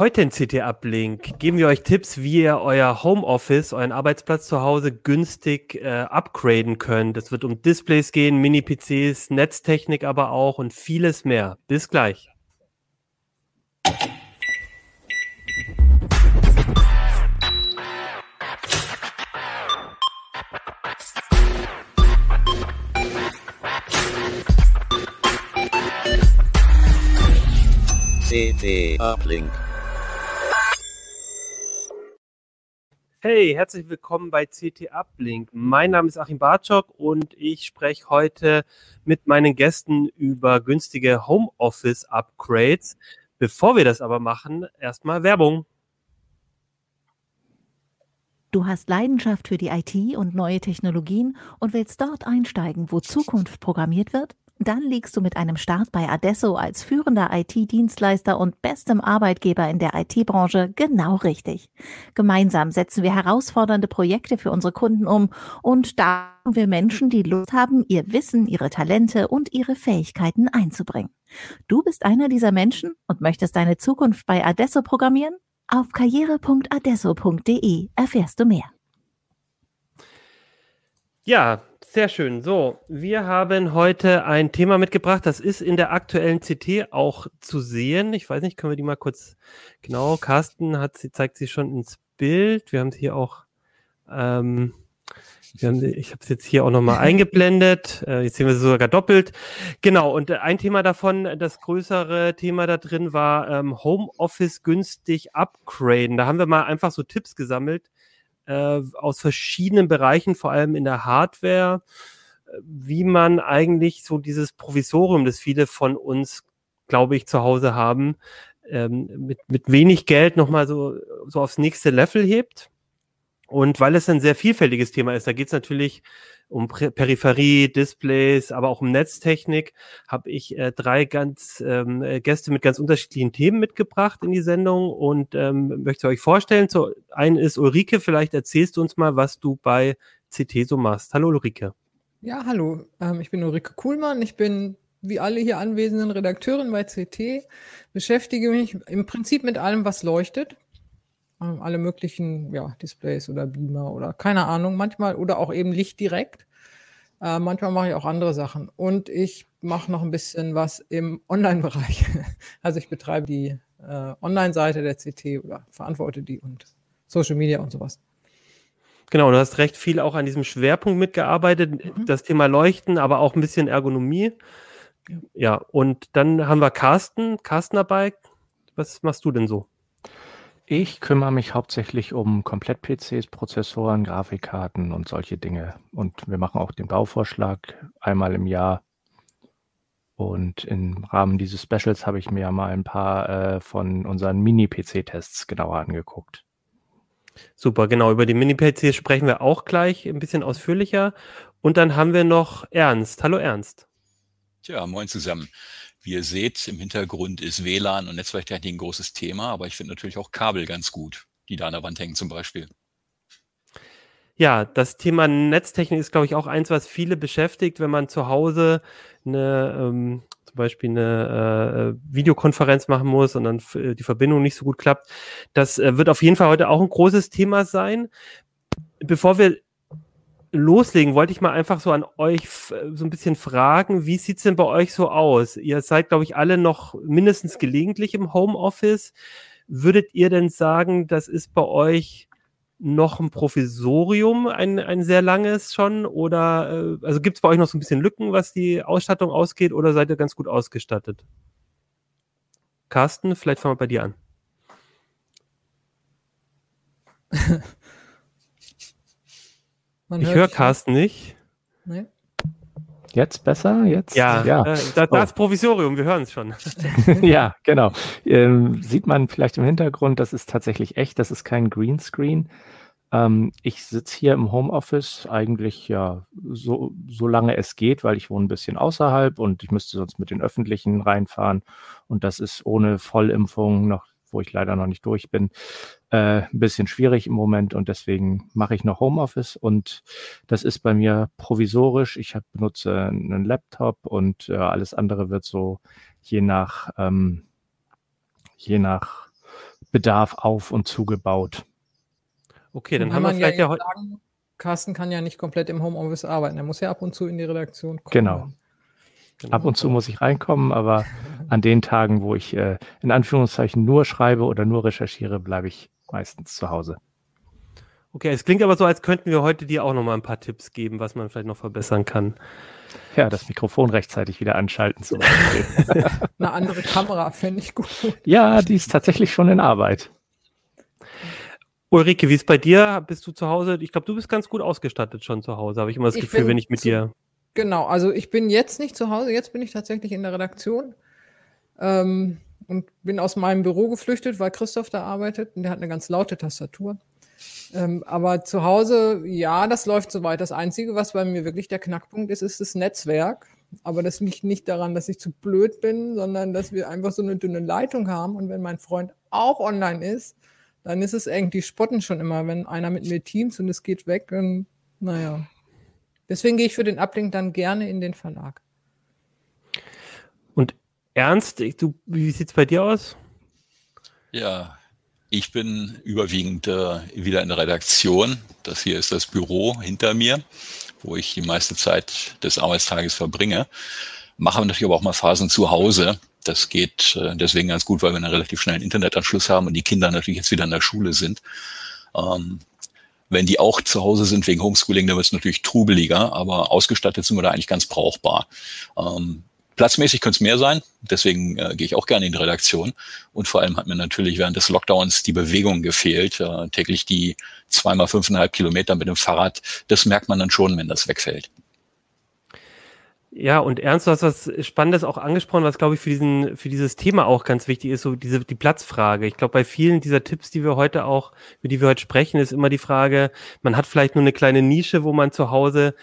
Heute in CT Uplink geben wir euch Tipps, wie ihr euer Homeoffice, euren Arbeitsplatz zu Hause günstig äh, upgraden könnt. Es wird um Displays gehen, Mini-PCs, Netztechnik aber auch und vieles mehr. Bis gleich. CT Uplink. Hey, herzlich willkommen bei CT Uplink. Mein Name ist Achim Bartschok und ich spreche heute mit meinen Gästen über günstige Homeoffice-Upgrades. Bevor wir das aber machen, erstmal Werbung. Du hast Leidenschaft für die IT und neue Technologien und willst dort einsteigen, wo Zukunft programmiert wird? Dann liegst du mit einem Start bei Adesso als führender IT-Dienstleister und bestem Arbeitgeber in der IT-Branche genau richtig. Gemeinsam setzen wir herausfordernde Projekte für unsere Kunden um und da haben wir Menschen, die Lust haben, ihr Wissen, ihre Talente und ihre Fähigkeiten einzubringen. Du bist einer dieser Menschen und möchtest deine Zukunft bei Adesso programmieren? Auf karriere.adesso.de erfährst du mehr. Ja, sehr schön. So, wir haben heute ein Thema mitgebracht, das ist in der aktuellen CT auch zu sehen. Ich weiß nicht, können wir die mal kurz, genau, Carsten hat sie, zeigt sie schon ins Bild. Wir haben sie hier auch, ähm, wir haben, ich habe es jetzt hier auch nochmal eingeblendet. Äh, jetzt sehen wir sie sogar doppelt. Genau, und ein Thema davon, das größere Thema da drin war ähm, Homeoffice günstig upgraden. Da haben wir mal einfach so Tipps gesammelt, äh, aus verschiedenen Bereichen, vor allem in der Hardware, wie man eigentlich so dieses Provisorium, das viele von uns, glaube ich, zu Hause haben, ähm, mit, mit wenig Geld nochmal so, so aufs nächste Level hebt. Und weil es ein sehr vielfältiges Thema ist, da geht es natürlich um Peripherie, Displays, aber auch um Netztechnik, habe ich äh, drei ganz ähm, äh, Gäste mit ganz unterschiedlichen Themen mitgebracht in die Sendung und ähm, möchte euch vorstellen. Zu einen ist Ulrike, vielleicht erzählst du uns mal, was du bei CT so machst. Hallo Ulrike. Ja, hallo. Ähm, ich bin Ulrike Kuhlmann. Ich bin wie alle hier anwesenden Redakteurin bei CT, beschäftige mich im Prinzip mit allem, was leuchtet. Ähm, alle möglichen ja, Displays oder Beamer oder keine Ahnung, manchmal oder auch eben Licht direkt. Äh, manchmal mache ich auch andere Sachen. Und ich mache noch ein bisschen was im Online-Bereich. also ich betreibe die äh, Online-Seite der CT oder verantworte die und Social Media und sowas. Genau, du hast recht viel auch an diesem Schwerpunkt mitgearbeitet, mhm. das Thema Leuchten, aber auch ein bisschen Ergonomie. Ja, und dann haben wir Carsten, Carsten dabei. Was machst du denn so? Ich kümmere mich hauptsächlich um Komplett-PCs, Prozessoren, Grafikkarten und solche Dinge. Und wir machen auch den Bauvorschlag einmal im Jahr. Und im Rahmen dieses Specials habe ich mir mal ein paar äh, von unseren Mini-PC-Tests genauer angeguckt. Super, genau. Über die Mini-PCs sprechen wir auch gleich ein bisschen ausführlicher. Und dann haben wir noch Ernst. Hallo Ernst. Tja, moin zusammen. Wie ihr seht, im Hintergrund ist WLAN und Netzwerktechnik ein großes Thema, aber ich finde natürlich auch Kabel ganz gut, die da an der Wand hängen zum Beispiel. Ja, das Thema Netztechnik ist, glaube ich, auch eins, was viele beschäftigt, wenn man zu Hause eine, ähm, zum Beispiel eine äh, Videokonferenz machen muss und dann die Verbindung nicht so gut klappt. Das äh, wird auf jeden Fall heute auch ein großes Thema sein. Bevor wir loslegen, wollte ich mal einfach so an euch so ein bisschen fragen, wie sieht's denn bei euch so aus? Ihr seid, glaube ich, alle noch mindestens gelegentlich im Homeoffice. Würdet ihr denn sagen, das ist bei euch noch ein Provisorium, ein, ein sehr langes schon? Oder äh, also gibt es bei euch noch so ein bisschen Lücken, was die Ausstattung ausgeht, oder seid ihr ganz gut ausgestattet? Carsten, vielleicht fangen wir bei dir an. Man ich höre Carsten nicht. Nee. Jetzt besser? Jetzt? Ja, ja. Äh, da, da oh. ist Provisorium, wir hören es schon. ja, genau. Ähm, sieht man vielleicht im Hintergrund, das ist tatsächlich echt, das ist kein Greenscreen. Ähm, ich sitze hier im Homeoffice eigentlich ja so, so lange es geht, weil ich wohne ein bisschen außerhalb und ich müsste sonst mit den Öffentlichen reinfahren. Und das ist ohne Vollimpfung noch wo ich leider noch nicht durch bin, äh, ein bisschen schwierig im Moment und deswegen mache ich noch Homeoffice und das ist bei mir provisorisch. Ich hab, benutze einen Laptop und äh, alles andere wird so je nach ähm, je nach Bedarf auf und zugebaut. Okay, dann haben wir vielleicht ja, ja heute. Carsten kann ja nicht komplett im Homeoffice arbeiten. Er muss ja ab und zu in die Redaktion kommen. Genau. Genau. Ab und zu muss ich reinkommen, aber an den Tagen, wo ich äh, in Anführungszeichen nur schreibe oder nur recherchiere, bleibe ich meistens zu Hause. Okay, es klingt aber so, als könnten wir heute dir auch noch mal ein paar Tipps geben, was man vielleicht noch verbessern kann. Ja, das Mikrofon rechtzeitig wieder anschalten zum Beispiel. Eine andere Kamera fände ich gut. Ja, die ist tatsächlich schon in Arbeit. Ulrike, wie ist bei dir? Bist du zu Hause? Ich glaube, du bist ganz gut ausgestattet schon zu Hause, habe ich immer das ich Gefühl, wenn ich mit zu, dir. Genau, also ich bin jetzt nicht zu Hause, jetzt bin ich tatsächlich in der Redaktion. Ähm, und bin aus meinem Büro geflüchtet, weil Christoph da arbeitet und der hat eine ganz laute Tastatur. Ähm, aber zu Hause, ja, das läuft soweit. Das Einzige, was bei mir wirklich der Knackpunkt ist, ist das Netzwerk. Aber das liegt nicht daran, dass ich zu blöd bin, sondern dass wir einfach so eine dünne Leitung haben. Und wenn mein Freund auch online ist, dann ist es irgendwie spotten schon immer, wenn einer mit mir teams und es geht weg. dann, naja. Deswegen gehe ich für den Uplink dann gerne in den Verlag. Und Ernst, du, wie sieht es bei dir aus? Ja, ich bin überwiegend äh, wieder in der Redaktion. Das hier ist das Büro hinter mir, wo ich die meiste Zeit des Arbeitstages verbringe. Mache natürlich aber auch mal Phasen zu Hause. Das geht äh, deswegen ganz gut, weil wir einen relativ schnellen Internetanschluss haben und die Kinder natürlich jetzt wieder in der Schule sind. Ähm, wenn die auch zu Hause sind wegen Homeschooling, dann wird es natürlich trubeliger, aber ausgestattet sind wir da eigentlich ganz brauchbar. Ähm, Platzmäßig könnte es mehr sein, deswegen äh, gehe ich auch gerne in die Redaktion. Und vor allem hat mir natürlich während des Lockdowns die Bewegung gefehlt. Äh, täglich die zweimal fünfeinhalb Kilometer mit dem Fahrrad, das merkt man dann schon, wenn das wegfällt. Ja, und Ernst, du hast was Spannendes auch angesprochen, was glaube ich für diesen, für dieses Thema auch ganz wichtig ist, so diese, die Platzfrage. Ich glaube, bei vielen dieser Tipps, die wir heute auch, über die wir heute sprechen, ist immer die Frage, man hat vielleicht nur eine kleine Nische, wo man zu Hause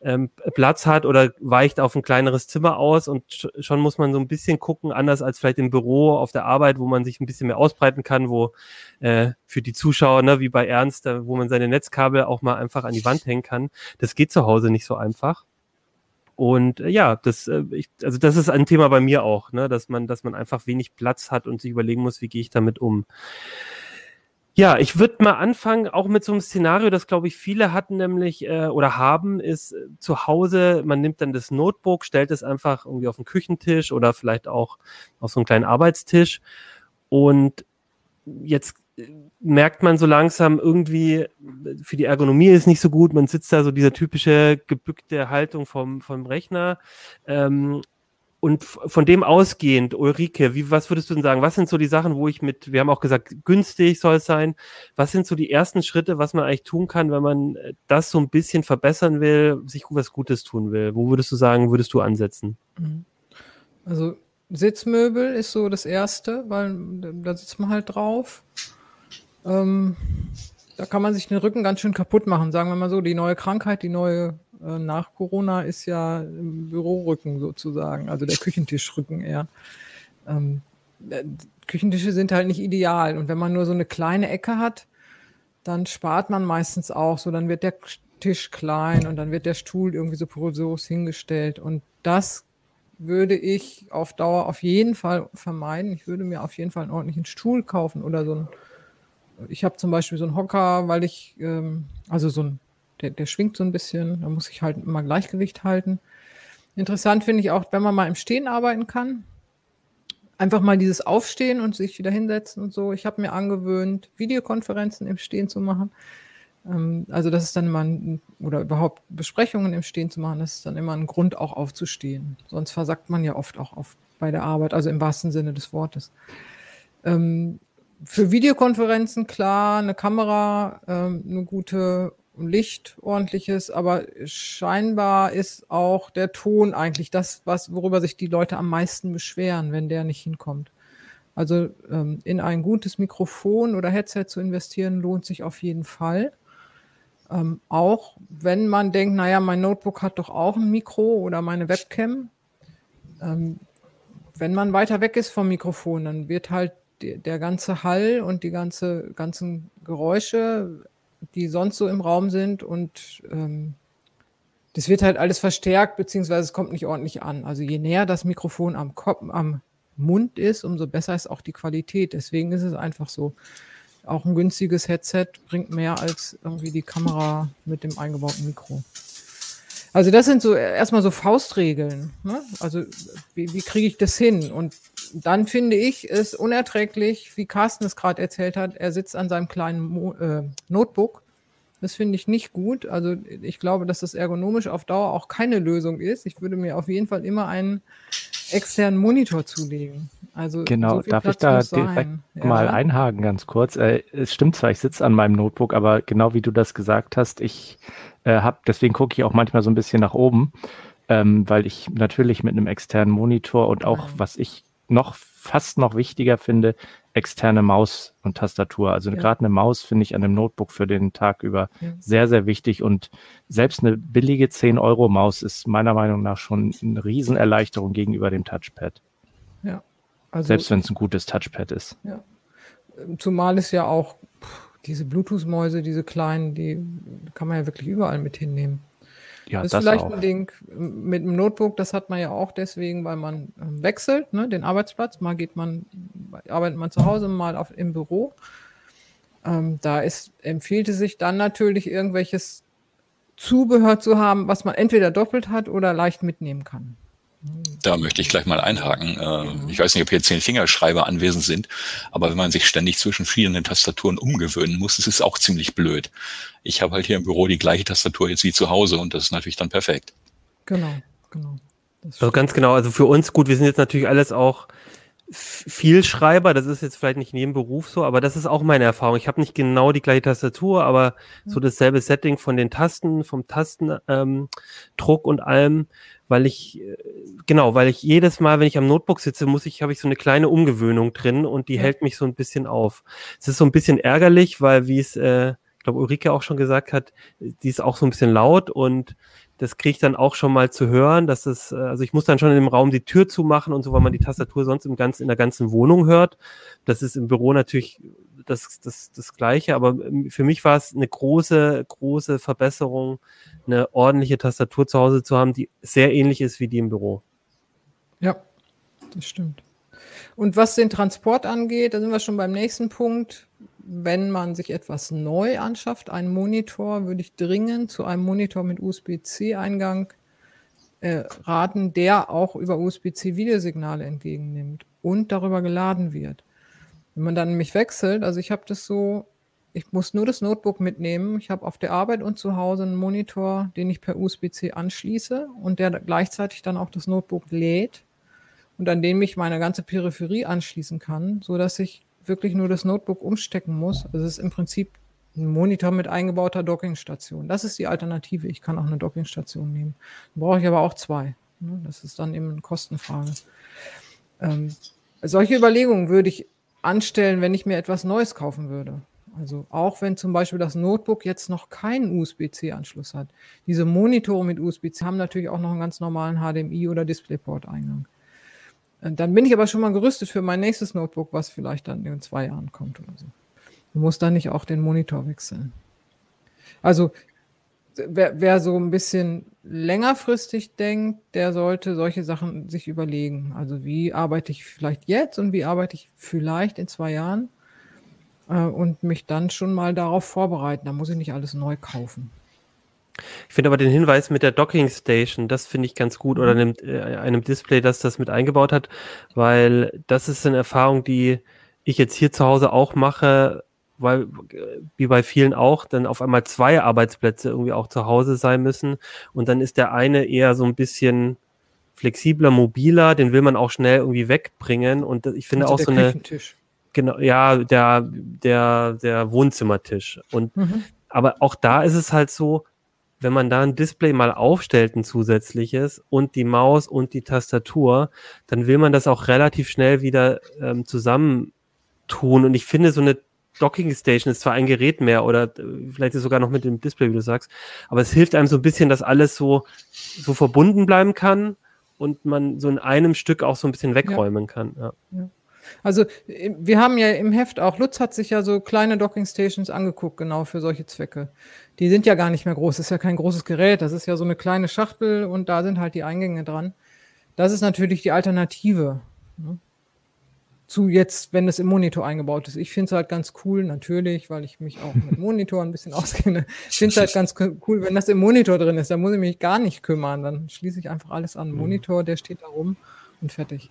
ähm, Platz hat oder weicht auf ein kleineres Zimmer aus und schon muss man so ein bisschen gucken, anders als vielleicht im Büro auf der Arbeit, wo man sich ein bisschen mehr ausbreiten kann, wo äh, für die Zuschauer, ne, wie bei Ernst, wo man seine Netzkabel auch mal einfach an die Wand hängen kann. Das geht zu Hause nicht so einfach. Und äh, ja, das, äh, ich, also das ist ein Thema bei mir auch, ne, dass man, dass man einfach wenig Platz hat und sich überlegen muss, wie gehe ich damit um. Ja, ich würde mal anfangen, auch mit so einem Szenario, das glaube ich viele hatten nämlich äh, oder haben, ist äh, zu Hause, man nimmt dann das Notebook, stellt es einfach irgendwie auf den Küchentisch oder vielleicht auch auf so einen kleinen Arbeitstisch und jetzt merkt man so langsam irgendwie, für die Ergonomie ist nicht so gut, man sitzt da so diese typische gebückte Haltung vom, vom Rechner ähm, und von dem ausgehend, Ulrike, wie, was würdest du denn sagen? Was sind so die Sachen, wo ich mit, wir haben auch gesagt, günstig soll es sein. Was sind so die ersten Schritte, was man eigentlich tun kann, wenn man äh, das so ein bisschen verbessern will, sich was Gutes tun will? Wo würdest du sagen, würdest du ansetzen? Mhm. Also Sitzmöbel ist so das Erste, weil da sitzt man halt drauf. Ähm, da kann man sich den Rücken ganz schön kaputt machen, sagen wir mal so. Die neue Krankheit, die neue äh, nach Corona ist ja Bürorücken sozusagen, also der Küchentischrücken eher. Ähm, äh, Küchentische sind halt nicht ideal. Und wenn man nur so eine kleine Ecke hat, dann spart man meistens auch so. Dann wird der Tisch klein und dann wird der Stuhl irgendwie so porös hingestellt. Und das würde ich auf Dauer auf jeden Fall vermeiden. Ich würde mir auf jeden Fall einen ordentlichen Stuhl kaufen oder so ein. Ich habe zum Beispiel so einen Hocker, weil ich, ähm, also so ein der, der schwingt so ein bisschen, da muss ich halt immer Gleichgewicht halten. Interessant finde ich auch, wenn man mal im Stehen arbeiten kann. Einfach mal dieses Aufstehen und sich wieder hinsetzen und so. Ich habe mir angewöhnt, Videokonferenzen im Stehen zu machen. Ähm, also das ist dann immer ein, oder überhaupt Besprechungen im Stehen zu machen, das ist dann immer ein Grund, auch aufzustehen. Sonst versagt man ja oft auch auf, bei der Arbeit, also im wahrsten Sinne des Wortes. Ähm, für Videokonferenzen klar, eine Kamera, ähm, eine gute Licht ordentliches, aber scheinbar ist auch der Ton eigentlich das, was, worüber sich die Leute am meisten beschweren, wenn der nicht hinkommt. Also ähm, in ein gutes Mikrofon oder Headset zu investieren, lohnt sich auf jeden Fall. Ähm, auch wenn man denkt, naja, mein Notebook hat doch auch ein Mikro oder meine Webcam. Ähm, wenn man weiter weg ist vom Mikrofon, dann wird halt der, der ganze Hall und die ganze, ganzen Geräusche die sonst so im Raum sind und ähm, das wird halt alles verstärkt, beziehungsweise es kommt nicht ordentlich an. Also je näher das Mikrofon am Kopf, am Mund ist, umso besser ist auch die Qualität. Deswegen ist es einfach so. Auch ein günstiges Headset bringt mehr als irgendwie die Kamera mit dem eingebauten Mikro. Also das sind so erstmal so Faustregeln. Ne? Also wie, wie kriege ich das hin? Und dann finde ich es unerträglich, wie Carsten es gerade erzählt hat. Er sitzt an seinem kleinen Mo äh, Notebook. Das finde ich nicht gut. Also ich glaube, dass das ergonomisch auf Dauer auch keine Lösung ist. Ich würde mir auf jeden Fall immer einen externen Monitor zulegen. Also genau, so darf Platz ich da direkt ja. mal einhaken ganz kurz? Äh, es stimmt zwar, ich sitze an meinem Notebook, aber genau wie du das gesagt hast, ich äh, habe, deswegen gucke ich auch manchmal so ein bisschen nach oben, ähm, weil ich natürlich mit einem externen Monitor und auch, was ich noch fast noch wichtiger finde, externe Maus und Tastatur. Also ja. gerade eine Maus finde ich an einem Notebook für den Tag über ja. sehr, sehr wichtig. Und selbst eine billige 10-Euro-Maus ist meiner Meinung nach schon eine Riesenerleichterung gegenüber dem Touchpad. Ja. Also, selbst wenn es ein gutes Touchpad ist. Ja. Zumal es ja auch diese Bluetooth-Mäuse, diese kleinen, die kann man ja wirklich überall mit hinnehmen. Ja, das ist das vielleicht auch. ein Ding mit dem Notebook, das hat man ja auch deswegen, weil man ähm, wechselt, ne, den Arbeitsplatz. Mal geht man, arbeitet man zu Hause, mal auf, im Büro. Ähm, da ist, empfiehlt es sich dann natürlich, irgendwelches Zubehör zu haben, was man entweder doppelt hat oder leicht mitnehmen kann. Da möchte ich gleich mal einhaken. Äh, ich weiß nicht, ob hier zehn Fingerschreiber anwesend sind, aber wenn man sich ständig zwischen verschiedenen Tastaturen umgewöhnen muss, ist es auch ziemlich blöd. Ich habe halt hier im Büro die gleiche Tastatur jetzt wie zu Hause und das ist natürlich dann perfekt. Genau, genau. Also ganz genau. Also für uns gut, wir sind jetzt natürlich alles auch viel Schreiber, das ist jetzt vielleicht nicht in jedem Beruf so, aber das ist auch meine Erfahrung. Ich habe nicht genau die gleiche Tastatur, aber so dasselbe Setting von den Tasten, vom Tastendruck ähm, und allem weil ich äh, genau, weil ich jedes Mal, wenn ich am Notebook sitze, muss ich habe ich so eine kleine Umgewöhnung drin und die hält mich so ein bisschen auf. Es ist so ein bisschen ärgerlich, weil wie es äh, ich glaube Ulrike auch schon gesagt hat, die ist auch so ein bisschen laut und das kriege ich dann auch schon mal zu hören, dass es, äh, also ich muss dann schon in dem Raum die Tür zumachen und so, weil man die Tastatur sonst im ganzen, in der ganzen Wohnung hört. Das ist im Büro natürlich das, das, das Gleiche, aber ähm, für mich war es eine große, große Verbesserung, eine ordentliche Tastatur zu Hause zu haben, die sehr ähnlich ist wie die im Büro. Ja, das stimmt. Und was den Transport angeht, da sind wir schon beim nächsten Punkt. Wenn man sich etwas neu anschafft, einen Monitor, würde ich dringend zu einem Monitor mit USB-C-Eingang äh, raten, der auch über USB-C Videosignale entgegennimmt und darüber geladen wird. Wenn man dann nämlich wechselt, also ich habe das so, ich muss nur das Notebook mitnehmen. Ich habe auf der Arbeit und zu Hause einen Monitor, den ich per USB-C anschließe und der gleichzeitig dann auch das Notebook lädt und an dem ich meine ganze Peripherie anschließen kann, so dass ich wirklich nur das Notebook umstecken muss. Also es ist im Prinzip ein Monitor mit eingebauter Dockingstation. Das ist die Alternative. Ich kann auch eine Dockingstation nehmen. Brauche ich aber auch zwei. Ne? Das ist dann eben eine Kostenfrage. Ähm, solche Überlegungen würde ich anstellen, wenn ich mir etwas Neues kaufen würde. Also auch wenn zum Beispiel das Notebook jetzt noch keinen USB-C-Anschluss hat. Diese Monitore mit USB-C haben natürlich auch noch einen ganz normalen HDMI- oder DisplayPort-Eingang. Äh, dann bin ich aber schon mal gerüstet für mein nächstes Notebook, was vielleicht dann in zwei Jahren kommt oder so. Du musst dann nicht auch den Monitor wechseln. Also wer, wer so ein bisschen längerfristig denkt, der sollte solche Sachen sich überlegen. Also wie arbeite ich vielleicht jetzt und wie arbeite ich vielleicht in zwei Jahren äh, und mich dann schon mal darauf vorbereiten. Da muss ich nicht alles neu kaufen. Ich finde aber den Hinweis mit der Docking Station, das finde ich ganz gut, oder einem, äh, einem Display, das das mit eingebaut hat, weil das ist eine Erfahrung, die ich jetzt hier zu Hause auch mache, weil, wie bei vielen auch, dann auf einmal zwei Arbeitsplätze irgendwie auch zu Hause sein müssen. Und dann ist der eine eher so ein bisschen flexibler, mobiler, den will man auch schnell irgendwie wegbringen. Und ich finde also auch so eine. Genau, ja, der, der, der Wohnzimmertisch. Und mhm. aber auch da ist es halt so, wenn man da ein Display mal aufstellt, ein zusätzliches, und die Maus und die Tastatur, dann will man das auch relativ schnell wieder ähm, zusammentun. Und ich finde, so eine Docking Station ist zwar ein Gerät mehr oder äh, vielleicht ist sogar noch mit dem Display, wie du sagst, aber es hilft einem so ein bisschen, dass alles so, so verbunden bleiben kann und man so in einem Stück auch so ein bisschen wegräumen ja. kann. Ja. ja. Also wir haben ja im Heft auch, Lutz hat sich ja so kleine Docking Stations angeguckt, genau für solche Zwecke. Die sind ja gar nicht mehr groß, das ist ja kein großes Gerät, das ist ja so eine kleine Schachtel und da sind halt die Eingänge dran. Das ist natürlich die Alternative. Ne? Zu jetzt, wenn es im Monitor eingebaut ist. Ich finde es halt ganz cool, natürlich, weil ich mich auch mit Monitor ein bisschen auskenne. Ich finde es halt ganz cool, wenn das im Monitor drin ist. Da muss ich mich gar nicht kümmern. Dann schließe ich einfach alles an. Mhm. Monitor, der steht da rum und fertig.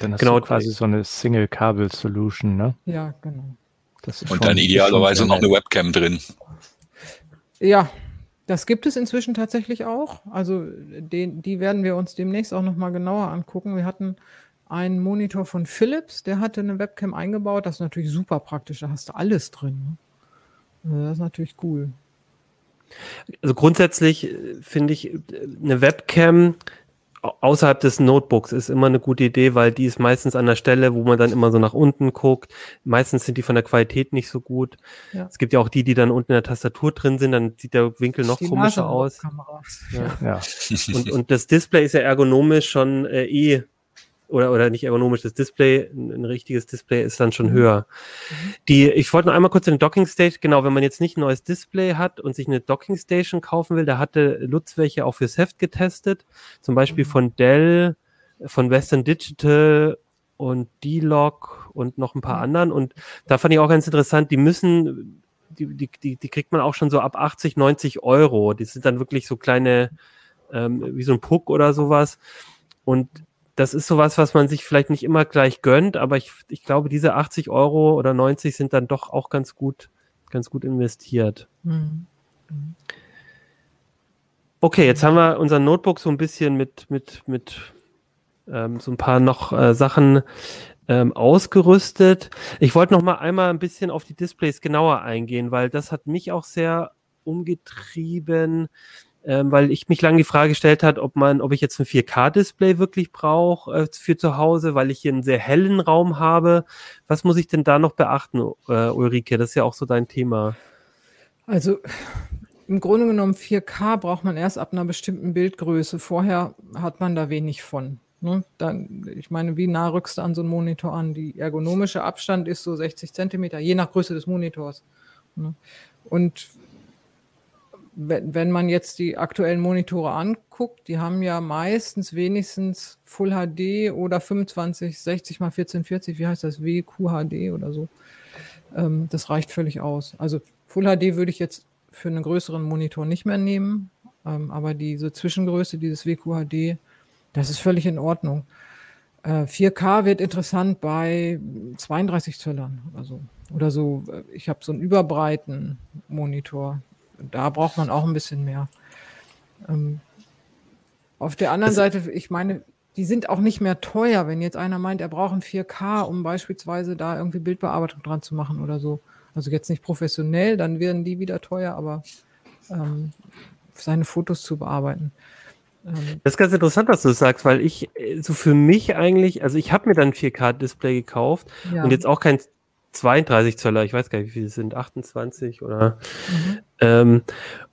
Dann hast genau, du quasi so eine Single-Kabel-Solution, ne? Ja, genau. und dann idealerweise noch eine Webcam drin. Ja, das gibt es inzwischen tatsächlich auch. Also den, die werden wir uns demnächst auch nochmal genauer angucken. Wir hatten einen Monitor von Philips, der hatte eine Webcam eingebaut. Das ist natürlich super praktisch, da hast du alles drin. Ne? Also das ist natürlich cool. Also grundsätzlich äh, finde ich äh, eine Webcam außerhalb des Notebooks ist immer eine gute Idee, weil die ist meistens an der Stelle, wo man dann immer so nach unten guckt. Meistens sind die von der Qualität nicht so gut. Ja. Es gibt ja auch die, die dann unten in der Tastatur drin sind, dann sieht der Winkel noch komischer aus. Ja. Ja. Und, und das Display ist ja ergonomisch schon äh, eh oder, oder nicht ergonomisch, das Display, ein, richtiges Display ist dann schon mhm. höher. Mhm. Die, ich wollte noch einmal kurz den Docking Station, genau, wenn man jetzt nicht ein neues Display hat und sich eine Docking Station kaufen will, da hatte Lutz welche auch fürs Heft getestet, zum Beispiel mhm. von Dell, von Western Digital und D-Log und noch ein paar anderen und da fand ich auch ganz interessant, die müssen, die, die, die, die kriegt man auch schon so ab 80, 90 Euro, die sind dann wirklich so kleine, ähm, wie so ein Puck oder sowas und das ist sowas, was man sich vielleicht nicht immer gleich gönnt, aber ich, ich glaube, diese 80 Euro oder 90 sind dann doch auch ganz gut, ganz gut investiert. Mhm. Okay, jetzt haben wir unser Notebook so ein bisschen mit, mit, mit ähm, so ein paar noch äh, Sachen ähm, ausgerüstet. Ich wollte noch mal einmal ein bisschen auf die Displays genauer eingehen, weil das hat mich auch sehr umgetrieben ähm, weil ich mich lange die Frage gestellt hat, ob man, ob ich jetzt ein 4K-Display wirklich brauche äh, für zu Hause, weil ich hier einen sehr hellen Raum habe. Was muss ich denn da noch beachten, äh, Ulrike? Das ist ja auch so dein Thema. Also im Grunde genommen 4K braucht man erst ab einer bestimmten Bildgröße. Vorher hat man da wenig von. Ne? Dann, ich meine, wie nah rückst du an so einen Monitor an? Die ergonomische Abstand ist so 60 Zentimeter, je nach Größe des Monitors. Ne? Und wenn, man jetzt die aktuellen Monitore anguckt, die haben ja meistens wenigstens Full HD oder 25, 60 mal 1440, wie heißt das, WQHD oder so. Ähm, das reicht völlig aus. Also Full HD würde ich jetzt für einen größeren Monitor nicht mehr nehmen, ähm, aber diese Zwischengröße, dieses WQHD, das ist völlig in Ordnung. Äh, 4K wird interessant bei 32 Zöllern oder so. Oder so, äh, ich habe so einen überbreiten Monitor, da braucht man auch ein bisschen mehr. Ähm, auf der anderen das Seite, ich meine, die sind auch nicht mehr teuer, wenn jetzt einer meint, er braucht ein 4K, um beispielsweise da irgendwie Bildbearbeitung dran zu machen oder so. Also jetzt nicht professionell, dann werden die wieder teuer, aber ähm, seine Fotos zu bearbeiten. Ähm, das ist ganz interessant, was du sagst, weil ich äh, so für mich eigentlich, also ich habe mir dann ein 4K-Display gekauft ja. und jetzt auch kein 32 Zöller, ich weiß gar nicht, wie viele es sind, 28 oder. Mhm. Ähm,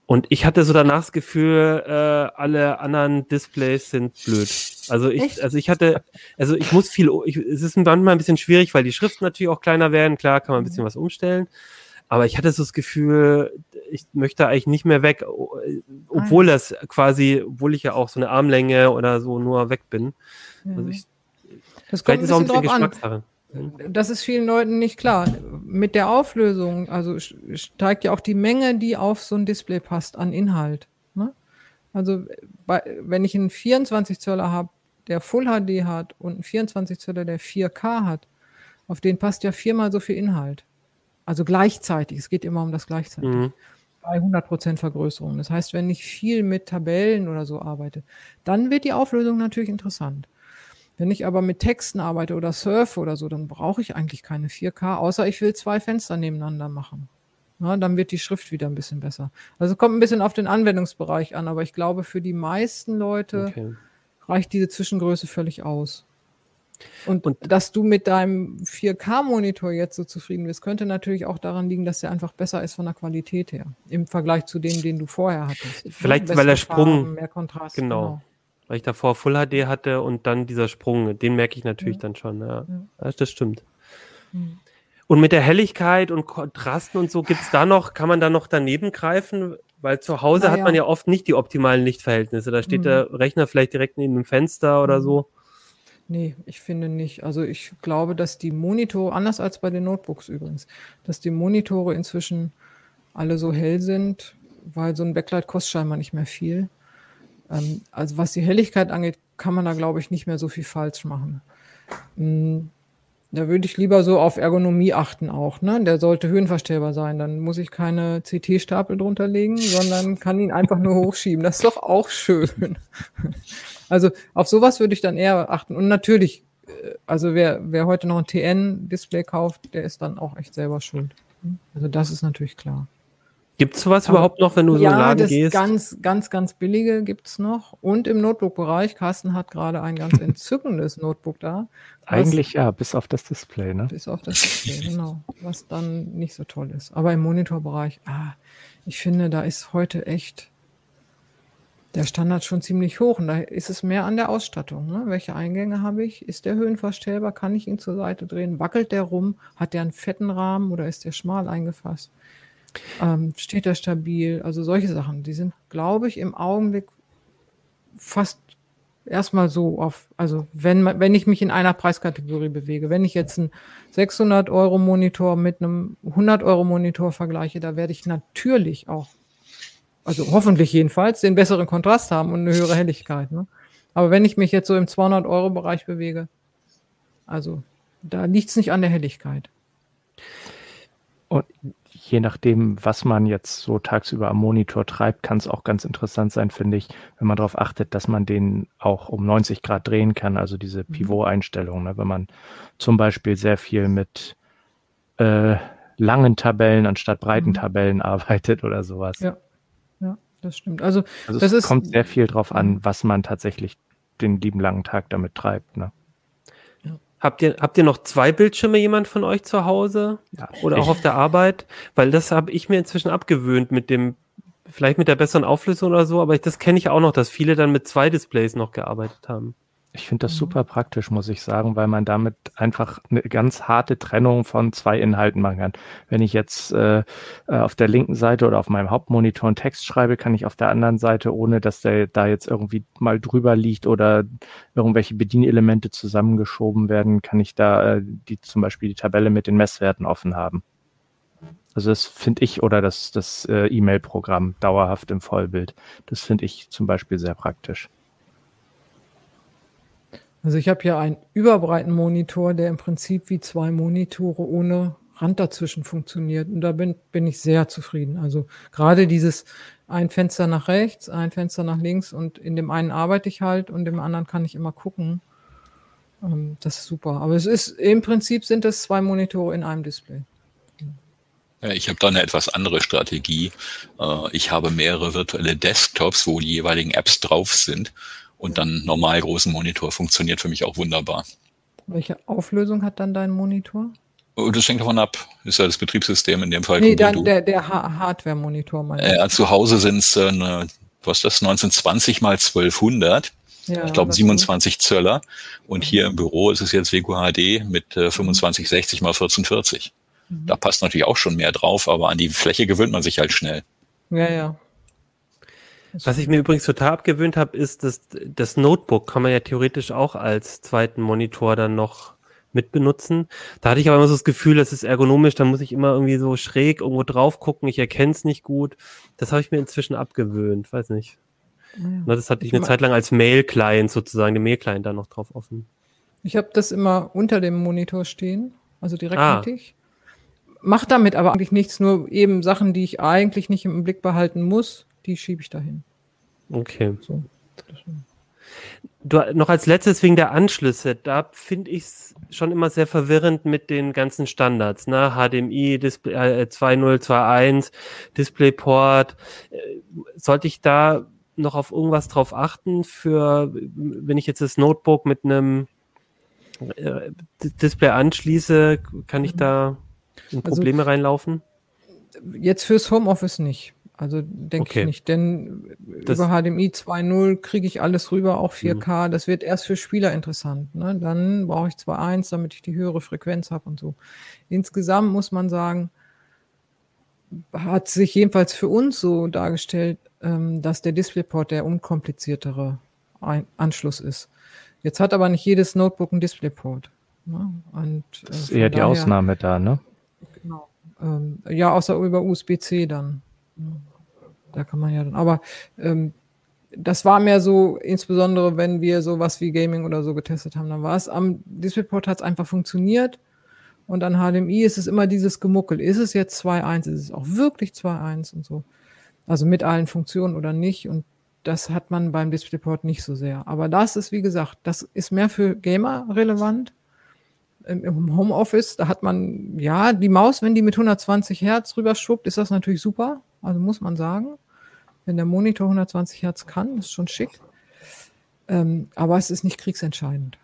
und ich hatte so danach das Gefühl, äh, alle anderen Displays sind blöd. Also ich, Echt? also ich hatte, also ich muss viel, ich, es ist manchmal ein bisschen schwierig, weil die Schriften natürlich auch kleiner werden. Klar, kann man ein bisschen mhm. was umstellen. Aber ich hatte so das Gefühl, ich möchte eigentlich nicht mehr weg, obwohl ah. das quasi, obwohl ich ja auch so eine Armlänge oder so nur weg bin. Mhm. Also ich, das kommt ein bisschen drauf an das ist vielen Leuten nicht klar. Mit der Auflösung, also steigt ja auch die Menge, die auf so ein Display passt, an Inhalt. Ne? Also bei, wenn ich einen 24 Zöller habe, der Full HD hat und einen 24 Zöller, der 4K hat, auf den passt ja viermal so viel Inhalt. Also gleichzeitig, es geht immer um das gleichzeitig. Mhm. Bei 100% Vergrößerung. Das heißt, wenn ich viel mit Tabellen oder so arbeite, dann wird die Auflösung natürlich interessant. Wenn ich aber mit Texten arbeite oder surfe oder so, dann brauche ich eigentlich keine 4K, außer ich will zwei Fenster nebeneinander machen. Na, dann wird die Schrift wieder ein bisschen besser. Also kommt ein bisschen auf den Anwendungsbereich an, aber ich glaube, für die meisten Leute okay. reicht diese Zwischengröße völlig aus. Und, und, dass du mit deinem 4K-Monitor jetzt so zufrieden bist, könnte natürlich auch daran liegen, dass der einfach besser ist von der Qualität her. Im Vergleich zu dem, den du vorher hattest. Vielleicht, weil der Sprung. Farben, mehr Kontrast. Genau. genau weil ich davor Full HD hatte und dann dieser Sprung, den merke ich natürlich ja. dann schon. Ja. ja. das stimmt. Mhm. Und mit der Helligkeit und Kontrasten und so, gibt es da noch, kann man da noch daneben greifen? Weil zu Hause Na, hat man ja oft nicht die optimalen Lichtverhältnisse. Da steht mhm. der Rechner vielleicht direkt neben dem Fenster oder mhm. so. Nee, ich finde nicht. Also ich glaube, dass die Monitore, anders als bei den Notebooks übrigens, dass die Monitore inzwischen alle so hell sind, weil so ein Backlight kostet scheinbar nicht mehr viel. Ähm, also was die Helligkeit angeht, kann man da, glaube ich, nicht mehr so viel falsch machen. Mhm. Da würde ich lieber so auf Ergonomie achten auch. Ne? Der sollte höhenverstellbar sein. Dann muss ich keine CT-Stapel drunter legen, sondern kann ihn einfach nur hochschieben. Das ist doch auch schön. Also auf sowas würde ich dann eher achten. Und natürlich, äh, also wer, wer heute noch ein TN-Display kauft, der ist dann auch echt selber schuld. Also das ist natürlich klar. Gibt es sowas Aber, überhaupt noch, wenn du ja, so Laden das gehst? ganz, ganz, ganz billige gibt es noch. Und im Notebook-Bereich, Carsten hat gerade ein ganz entzückendes Notebook da. Eigentlich ja, bis auf das Display, ne? Bis auf das Display, genau. Was dann nicht so toll ist. Aber im Monitorbereich, ah, ich finde, da ist heute echt der Standard schon ziemlich hoch. Und da ist es mehr an der Ausstattung. Ne? Welche Eingänge habe ich? Ist der höhenverstellbar? Kann ich ihn zur Seite drehen? Wackelt der rum? Hat der einen fetten Rahmen oder ist der schmal eingefasst? Ähm, steht er stabil? Also solche Sachen, die sind, glaube ich, im Augenblick fast erstmal so auf, also wenn, wenn ich mich in einer Preiskategorie bewege, wenn ich jetzt einen 600 Euro Monitor mit einem 100 Euro Monitor vergleiche, da werde ich natürlich auch, also hoffentlich jedenfalls, den besseren Kontrast haben und eine höhere Helligkeit. Ne? Aber wenn ich mich jetzt so im 200 Euro Bereich bewege, also da liegt es nicht an der Helligkeit. Und je nachdem, was man jetzt so tagsüber am Monitor treibt, kann es auch ganz interessant sein, finde ich, wenn man darauf achtet, dass man den auch um 90 Grad drehen kann, also diese mhm. Pivot-Einstellung. Ne? Wenn man zum Beispiel sehr viel mit äh, langen Tabellen anstatt breiten mhm. Tabellen arbeitet oder sowas. Ja, ja das stimmt. Also, also es kommt sehr viel drauf an, was man tatsächlich den lieben langen Tag damit treibt. Ne? Habt ihr, habt ihr noch zwei Bildschirme, jemand von euch zu Hause? Ja, Oder auch auf der Arbeit? Weil das habe ich mir inzwischen abgewöhnt mit dem, vielleicht mit der besseren Auflösung oder so, aber ich, das kenne ich auch noch, dass viele dann mit zwei Displays noch gearbeitet haben. Ich finde das mhm. super praktisch, muss ich sagen, weil man damit einfach eine ganz harte Trennung von zwei Inhalten machen kann. Wenn ich jetzt äh, äh, auf der linken Seite oder auf meinem Hauptmonitor einen Text schreibe, kann ich auf der anderen Seite, ohne dass der da jetzt irgendwie mal drüber liegt oder irgendwelche Bedienelemente zusammengeschoben werden, kann ich da äh, die zum Beispiel die Tabelle mit den Messwerten offen haben. Also das finde ich oder das, das äh, E-Mail-Programm dauerhaft im Vollbild. Das finde ich zum Beispiel sehr praktisch. Also ich habe hier einen überbreiten Monitor, der im Prinzip wie zwei Monitore ohne Rand dazwischen funktioniert. Und da bin, bin ich sehr zufrieden. Also gerade dieses ein Fenster nach rechts, ein Fenster nach links und in dem einen arbeite ich halt und im anderen kann ich immer gucken. Ähm, das ist super. Aber es ist im Prinzip sind es zwei Monitore in einem Display. Ich habe da eine etwas andere Strategie. Äh, ich habe mehrere virtuelle Desktops, wo die jeweiligen Apps drauf sind und dann normal großen Monitor funktioniert für mich auch wunderbar. Welche Auflösung hat dann dein Monitor? Oh, das hängt davon ab. Ist ja das Betriebssystem in dem Fall. Nee, dann der, der Hardware-Monitor. Äh, zu Hause sind es, äh, was ist das, 1920 mal 1200. Ja, ich glaube 27 Zöller. Und hier im Büro ist es jetzt WQHD mit äh, 2560 mal 1440. Mhm. Da passt natürlich auch schon mehr drauf, aber an die Fläche gewöhnt man sich halt schnell. Ja, ja. Was ich mir übrigens total abgewöhnt habe, ist, dass das Notebook kann man ja theoretisch auch als zweiten Monitor dann noch mit benutzen. Da hatte ich aber immer so das Gefühl, das ist ergonomisch, da muss ich immer irgendwie so schräg irgendwo drauf gucken, ich erkenne es nicht gut. Das habe ich mir inzwischen abgewöhnt, weiß nicht. Ja. Das hatte ich, ich eine Zeit lang als Mail-Client sozusagen, den Mail-Client da noch drauf offen. Ich habe das immer unter dem Monitor stehen, also direkt ah. mittig. Mach damit aber eigentlich nichts, nur eben Sachen, die ich eigentlich nicht im Blick behalten muss, die schiebe ich dahin. Okay. So. Du, noch als letztes wegen der Anschlüsse, da finde ich es schon immer sehr verwirrend mit den ganzen Standards, ne? HDMI, Display, äh, 2021, DisplayPort. Äh, sollte ich da noch auf irgendwas drauf achten für, wenn ich jetzt das Notebook mit einem äh, Display anschließe, kann ich da in also Probleme also, reinlaufen? Jetzt fürs Homeoffice nicht. Also denke okay. ich nicht, denn das über HDMI 2.0 kriege ich alles rüber, auch 4K. Mhm. Das wird erst für Spieler interessant. Ne? Dann brauche ich 2.1, damit ich die höhere Frequenz habe und so. Insgesamt muss man sagen, hat sich jedenfalls für uns so dargestellt, ähm, dass der DisplayPort der unkompliziertere Ein Anschluss ist. Jetzt hat aber nicht jedes Notebook einen DisplayPort. Ne? Und, äh, das ist eher die daher, Ausnahme da, ne? Genau. Ähm, ja, außer über USB-C dann. Da kann man ja dann. Aber ähm, das war mehr so, insbesondere wenn wir sowas wie Gaming oder so getestet haben, dann war es am DisplayPort hat es einfach funktioniert. Und an HDMI ist es immer dieses Gemuckel. Ist es jetzt 2.1? Ist es auch wirklich 2.1 und so? Also mit allen Funktionen oder nicht? Und das hat man beim DisplayPort nicht so sehr. Aber das ist, wie gesagt, das ist mehr für Gamer relevant. Im Homeoffice, da hat man, ja, die Maus, wenn die mit 120 Hertz rüber schwuppt, ist das natürlich super. Also muss man sagen. Wenn der Monitor 120 Hertz kann, ist schon schick. Ähm, aber es ist nicht kriegsentscheidend.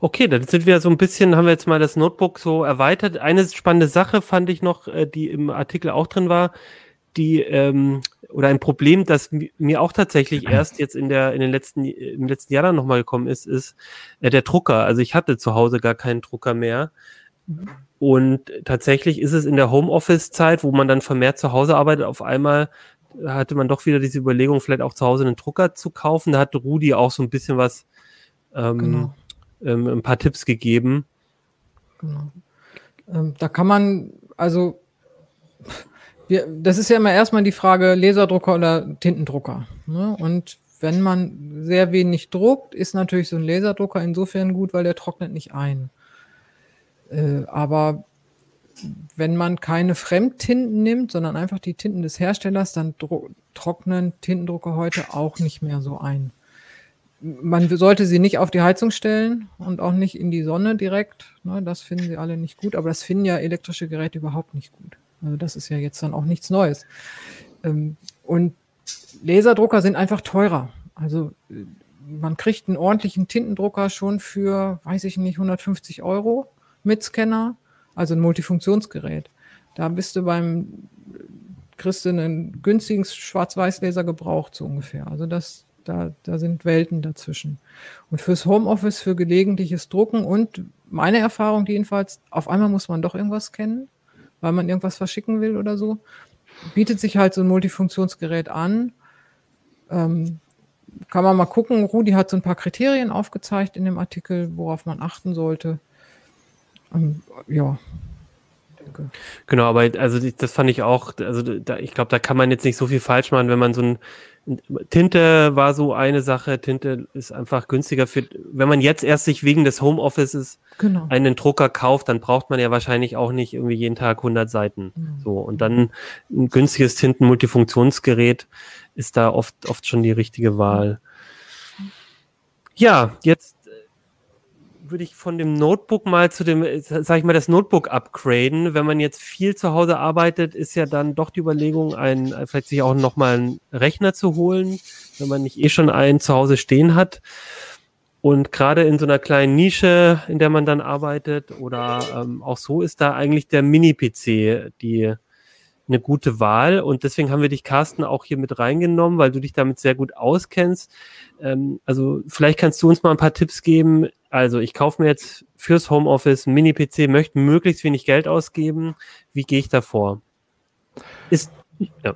Okay, dann sind wir so ein bisschen, haben wir jetzt mal das Notebook so erweitert. Eine spannende Sache fand ich noch, äh, die im Artikel auch drin war, die ähm, oder ein Problem, das mir auch tatsächlich erst jetzt in der in den letzten im letzten Jahr dann nochmal gekommen ist, ist äh, der Drucker. Also ich hatte zu Hause gar keinen Drucker mehr. Und tatsächlich ist es in der Homeoffice-Zeit, wo man dann vermehrt zu Hause arbeitet, auf einmal hatte man doch wieder diese Überlegung, vielleicht auch zu Hause einen Drucker zu kaufen. Da hat Rudi auch so ein bisschen was ähm, genau ähm, ein paar Tipps gegeben. Genau. Ähm, da kann man, also, wir, das ist ja immer erstmal die Frage Laserdrucker oder Tintendrucker. Ne? Und wenn man sehr wenig druckt, ist natürlich so ein Laserdrucker insofern gut, weil der trocknet nicht ein. Äh, aber wenn man keine Fremdtinten nimmt, sondern einfach die Tinten des Herstellers, dann trocknen Tintendrucker heute auch nicht mehr so ein man sollte sie nicht auf die Heizung stellen und auch nicht in die Sonne direkt. Ne, das finden sie alle nicht gut, aber das finden ja elektrische Geräte überhaupt nicht gut. Also das ist ja jetzt dann auch nichts Neues. Ähm, und Laserdrucker sind einfach teurer. Also äh, man kriegt einen ordentlichen Tintendrucker schon für, weiß ich nicht, 150 Euro mit Scanner, also ein Multifunktionsgerät. Da bist du beim, kriegst du einen günstigen Schwarz-Weiß-Laser gebraucht, so ungefähr. Also das, da, da sind Welten dazwischen. Und fürs Homeoffice, für gelegentliches Drucken und meine Erfahrung jedenfalls, auf einmal muss man doch irgendwas kennen, weil man irgendwas verschicken will oder so, bietet sich halt so ein Multifunktionsgerät an. Ähm, kann man mal gucken. Rudi hat so ein paar Kriterien aufgezeigt in dem Artikel, worauf man achten sollte. Ähm, ja, Genau, aber also das fand ich auch, also da, ich glaube, da kann man jetzt nicht so viel falsch machen, wenn man so ein Tinte war so eine Sache. Tinte ist einfach günstiger für, wenn man jetzt erst sich wegen des Homeoffices genau. einen Drucker kauft, dann braucht man ja wahrscheinlich auch nicht irgendwie jeden Tag 100 Seiten. Mhm. So. Und dann ein günstiges Tinten-Multifunktionsgerät ist da oft, oft schon die richtige Wahl. Ja, jetzt würde ich von dem Notebook mal zu dem, sag ich mal, das Notebook upgraden. Wenn man jetzt viel zu Hause arbeitet, ist ja dann doch die Überlegung, ein, vielleicht sich auch nochmal einen Rechner zu holen, wenn man nicht eh schon einen zu Hause stehen hat. Und gerade in so einer kleinen Nische, in der man dann arbeitet, oder ähm, auch so ist da eigentlich der Mini-PC die eine gute Wahl. Und deswegen haben wir dich, Carsten, auch hier mit reingenommen, weil du dich damit sehr gut auskennst. Ähm, also vielleicht kannst du uns mal ein paar Tipps geben, also ich kaufe mir jetzt fürs Homeoffice einen Mini-PC, möchte möglichst wenig Geld ausgeben. Wie gehe ich da vor? Ist, ja.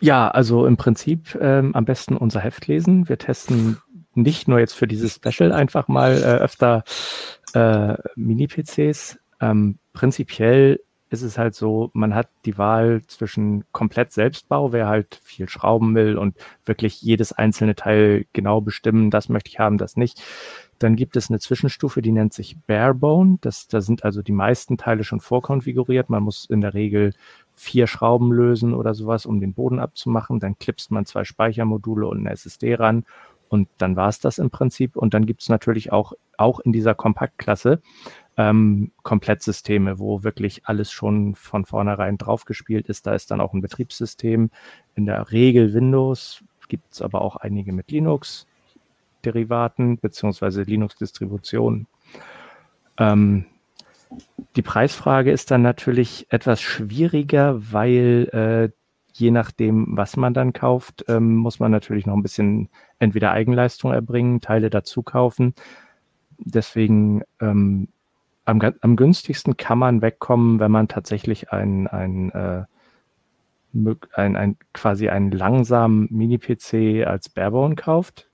ja, also im Prinzip ähm, am besten unser Heft lesen. Wir testen nicht nur jetzt für dieses Special einfach mal äh, öfter äh, Mini-PCs. Ähm, prinzipiell ist es halt so, man hat die Wahl zwischen komplett Selbstbau, wer halt viel schrauben will und wirklich jedes einzelne Teil genau bestimmen, das möchte ich haben, das nicht. Dann gibt es eine Zwischenstufe, die nennt sich Barebone. Das, da sind also die meisten Teile schon vorkonfiguriert. Man muss in der Regel vier Schrauben lösen oder sowas, um den Boden abzumachen. Dann klipst man zwei Speichermodule und eine SSD ran und dann war es das im Prinzip. Und dann gibt es natürlich auch, auch in dieser Kompaktklasse ähm, Komplettsysteme, wo wirklich alles schon von vornherein draufgespielt ist. Da ist dann auch ein Betriebssystem, in der Regel Windows, gibt es aber auch einige mit Linux. Derivaten beziehungsweise Linux-Distributionen. Ähm, die Preisfrage ist dann natürlich etwas schwieriger, weil äh, je nachdem, was man dann kauft, ähm, muss man natürlich noch ein bisschen entweder Eigenleistung erbringen, Teile dazu kaufen. Deswegen ähm, am, am günstigsten kann man wegkommen, wenn man tatsächlich ein, ein äh, ein, ein, quasi einen langsamen Mini-PC als Barebone kauft.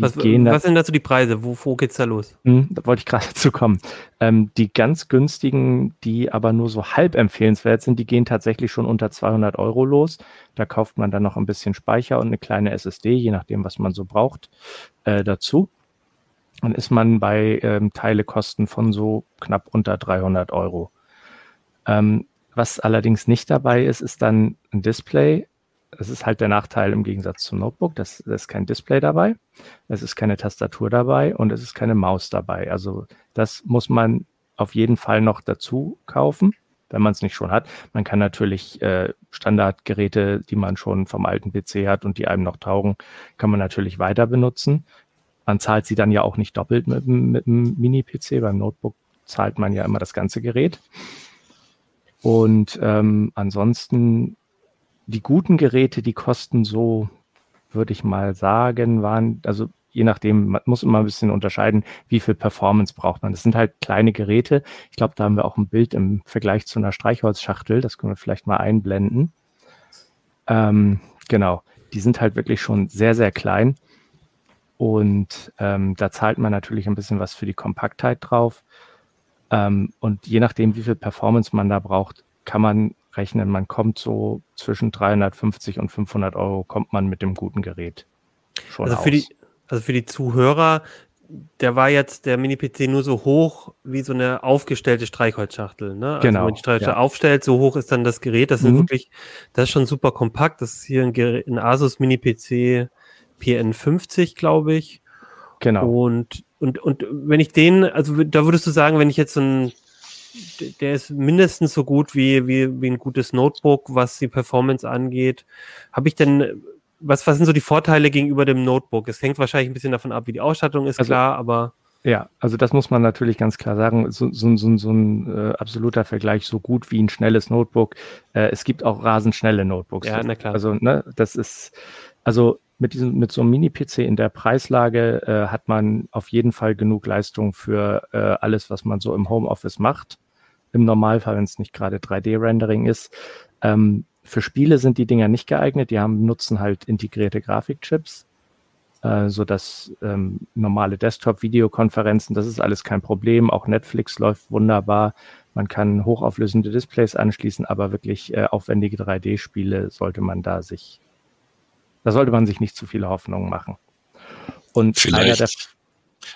Die was, gehen was sind dazu die Preise? Wo, wo geht's da los? Hm, da wollte ich gerade dazu kommen. Ähm, die ganz günstigen, die aber nur so halb empfehlenswert sind, die gehen tatsächlich schon unter 200 Euro los. Da kauft man dann noch ein bisschen Speicher und eine kleine SSD, je nachdem, was man so braucht, äh, dazu. Dann ist man bei ähm, Teilekosten von so knapp unter 300 Euro. Ähm, was allerdings nicht dabei ist, ist dann ein Display das ist halt der Nachteil im Gegensatz zum Notebook. Das, da ist kein Display dabei, es ist keine Tastatur dabei und es ist keine Maus dabei. Also das muss man auf jeden Fall noch dazu kaufen, wenn man es nicht schon hat. Man kann natürlich äh, Standardgeräte, die man schon vom alten PC hat und die einem noch taugen, kann man natürlich weiter benutzen. Man zahlt sie dann ja auch nicht doppelt mit, mit einem Mini-PC. Beim Notebook zahlt man ja immer das ganze Gerät. Und ähm, ansonsten die guten Geräte, die kosten so, würde ich mal sagen, waren, also je nachdem, man muss immer ein bisschen unterscheiden, wie viel Performance braucht man. Das sind halt kleine Geräte. Ich glaube, da haben wir auch ein Bild im Vergleich zu einer Streichholzschachtel. Das können wir vielleicht mal einblenden. Ähm, genau, die sind halt wirklich schon sehr, sehr klein. Und ähm, da zahlt man natürlich ein bisschen was für die Kompaktheit drauf. Ähm, und je nachdem, wie viel Performance man da braucht, kann man rechnen, man kommt so zwischen 350 und 500 Euro, kommt man mit dem guten Gerät schon also für aus. Die, also für die Zuhörer, der war jetzt der Mini-PC nur so hoch wie so eine aufgestellte Streichholzschachtel. Ne? Also genau. wenn die Streichholzschachtel ja. aufstellt, so hoch ist dann das Gerät. Das mhm. sind wirklich, das ist schon super kompakt. Das ist hier ein, Gerät, ein Asus Mini-PC PN50, glaube ich. Genau. Und, und, und wenn ich den, also da würdest du sagen, wenn ich jetzt so ein der ist mindestens so gut wie, wie, wie ein gutes Notebook, was die Performance angeht. Habe ich denn, was, was sind so die Vorteile gegenüber dem Notebook? Es hängt wahrscheinlich ein bisschen davon ab, wie die Ausstattung ist, also, klar, aber. Ja, also das muss man natürlich ganz klar sagen. So, so, so, so ein äh, absoluter Vergleich, so gut wie ein schnelles Notebook. Äh, es gibt auch rasend schnelle Notebooks. Ja, na klar. Also, ne, das ist, also mit diesem, mit so einem Mini-PC in der Preislage äh, hat man auf jeden Fall genug Leistung für äh, alles, was man so im Homeoffice macht. Im Normalfall, wenn es nicht gerade 3D-Rendering ist. Ähm, für Spiele sind die Dinger nicht geeignet. Die haben, nutzen halt integrierte Grafikchips, äh, so dass ähm, normale Desktop-Videokonferenzen, das ist alles kein Problem. Auch Netflix läuft wunderbar. Man kann hochauflösende Displays anschließen, aber wirklich äh, aufwendige 3D-Spiele sollte man da sich da sollte man sich nicht zu viele Hoffnungen machen. Und vielleicht,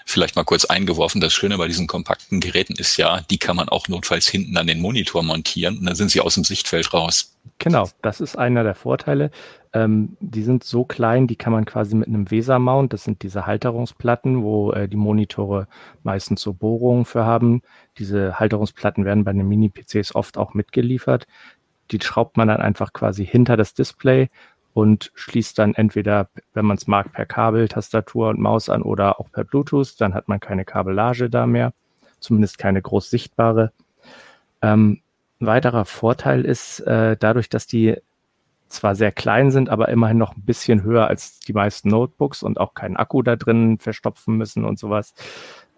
vielleicht mal kurz eingeworfen, das Schöne bei diesen kompakten Geräten ist ja, die kann man auch notfalls hinten an den Monitor montieren und dann sind sie aus dem Sichtfeld raus. Genau, das ist einer der Vorteile. Ähm, die sind so klein, die kann man quasi mit einem Weser-Mount, das sind diese Halterungsplatten, wo äh, die Monitore meistens so Bohrungen für haben. Diese Halterungsplatten werden bei den Mini-PCs oft auch mitgeliefert. Die schraubt man dann einfach quasi hinter das Display und schließt dann entweder, wenn man es mag, per Kabel, Tastatur und Maus an oder auch per Bluetooth. Dann hat man keine Kabellage da mehr, zumindest keine groß sichtbare. Ähm, ein weiterer Vorteil ist, äh, dadurch, dass die zwar sehr klein sind, aber immerhin noch ein bisschen höher als die meisten Notebooks und auch keinen Akku da drin verstopfen müssen und sowas,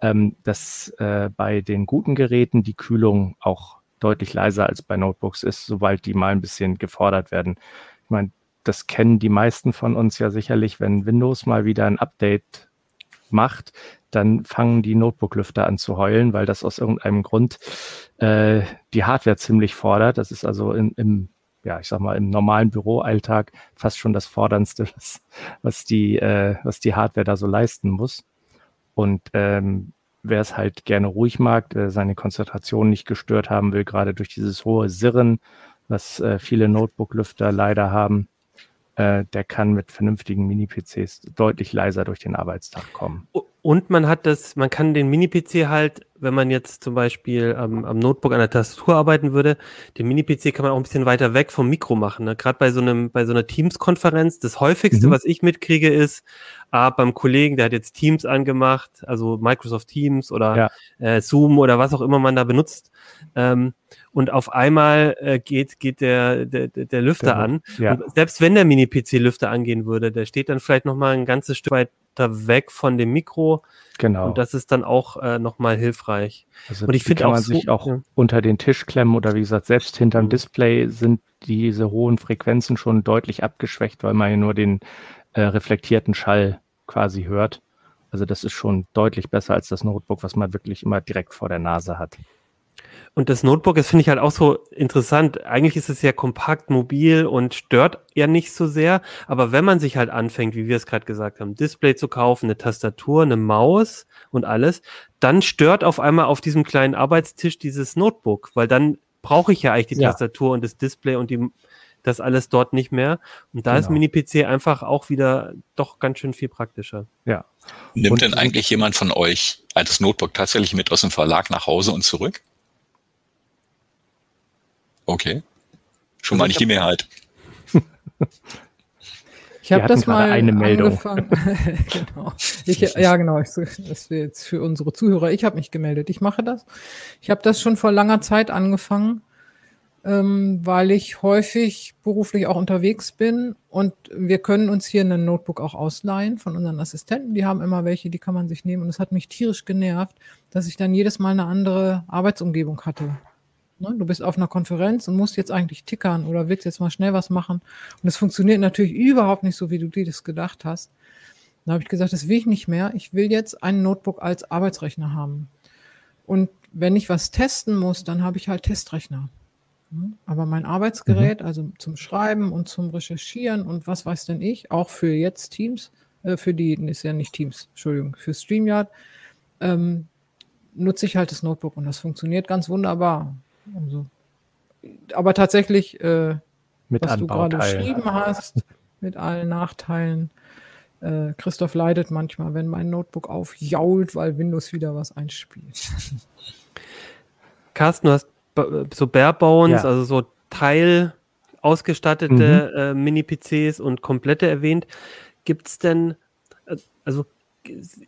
ähm, dass äh, bei den guten Geräten die Kühlung auch deutlich leiser als bei Notebooks ist, sobald die mal ein bisschen gefordert werden. Ich meine, das kennen die meisten von uns ja sicherlich, wenn Windows mal wieder ein Update macht, dann fangen die Notebook-Lüfter an zu heulen, weil das aus irgendeinem Grund äh, die Hardware ziemlich fordert. Das ist also in, im, ja, ich sag mal, im normalen Büroalltag fast schon das Forderndste, was, was, die, äh, was die Hardware da so leisten muss. Und ähm, wer es halt gerne ruhig mag, äh, seine Konzentration nicht gestört haben will, gerade durch dieses hohe Sirren, was äh, viele Notebook-Lüfter leider haben, der kann mit vernünftigen Mini-PCs deutlich leiser durch den Arbeitstag kommen. Und man hat das, man kann den Mini-PC halt, wenn man jetzt zum Beispiel am, am Notebook an der Tastatur arbeiten würde, den Mini-PC kann man auch ein bisschen weiter weg vom Mikro machen. Ne? Gerade bei so einem, bei so einer Teams-Konferenz, das häufigste, mhm. was ich mitkriege, ist, ah, beim Kollegen, der hat jetzt Teams angemacht, also Microsoft Teams oder ja. äh, Zoom oder was auch immer man da benutzt. Ähm, und auf einmal äh, geht, geht der, der, der Lüfter der, an. Ja. Selbst wenn der Mini-PC Lüfter angehen würde, der steht dann vielleicht noch mal ein ganzes Stück weit weiter weg von dem Mikro. Genau. Und das ist dann auch äh, nochmal hilfreich. Also und ich finde kann auch man so- sich auch ja. unter den Tisch klemmen oder wie gesagt, selbst hinterm Mhm. Display sind diese hohen Frequenzen schon deutlich abgeschwächt, weil man ja nur den äh, reflektierten Schall quasi hört. Also das ist schon deutlich besser als das Notebook, was man wirklich immer direkt vor der Nase hat. Und das Notebook, das finde ich halt auch so interessant. Eigentlich ist es ja kompakt, mobil und stört ja nicht so sehr. Aber wenn man sich halt anfängt, wie wir es gerade gesagt haben, Display zu kaufen, eine Tastatur, eine Maus und alles, dann stört auf einmal auf diesem kleinen Arbeitstisch dieses Notebook, weil dann brauche ich ja eigentlich die Ja. Tastatur und das Display und die, das alles dort nicht mehr. Und da ist Genau. Mini-PC einfach auch wieder doch ganz schön viel praktischer. Ja. Nimmt Und- denn eigentlich jemand von euch das Notebook tatsächlich mit aus dem Verlag nach Hause und zurück? Okay. Schon Also mal ich nicht die Mehrheit. Ich habe das mal eine Meldung. angefangen. genau. Ich, ja, genau. Ich, das wäre jetzt für unsere Zuhörer. Ich habe mich gemeldet. Ich mache das. Ich habe das schon vor langer Zeit angefangen, ähm, weil ich häufig beruflich auch unterwegs bin und wir können uns hier ein Notebook auch ausleihen von unseren Assistenten. Die haben immer welche, die kann man sich nehmen. Und es hat mich tierisch genervt, dass ich dann jedes Mal eine andere Arbeitsumgebung hatte. Ne? Du bist auf einer Konferenz und musst jetzt eigentlich tickern oder willst jetzt mal schnell was machen. Und es funktioniert natürlich überhaupt nicht so, wie du dir das gedacht hast. Dann habe ich gesagt, das will ich nicht mehr. Ich will jetzt ein Notebook als Arbeitsrechner haben. Und wenn ich was testen muss, dann habe ich halt Testrechner. Hm? Aber mein Arbeitsgerät, also zum Schreiben und zum Recherchieren und was weiß denn ich, auch für jetzt Teams, äh, für die, ist ja nicht Teams, Entschuldigung, für StreamYard, ähm, nutze ich halt das Notebook und das funktioniert ganz wunderbar. Also, aber tatsächlich, äh, Mit was du gerade beschrieben hast, mit allen Nachteilen. Äh, Christoph leidet manchmal, wenn mein Notebook aufjault, weil Windows wieder was einspielt. Carsten, du hast so Barebones, Ja. also so Teil ausgestattete äh, Mini-PCs und komplette erwähnt. Gibt es denn, äh, also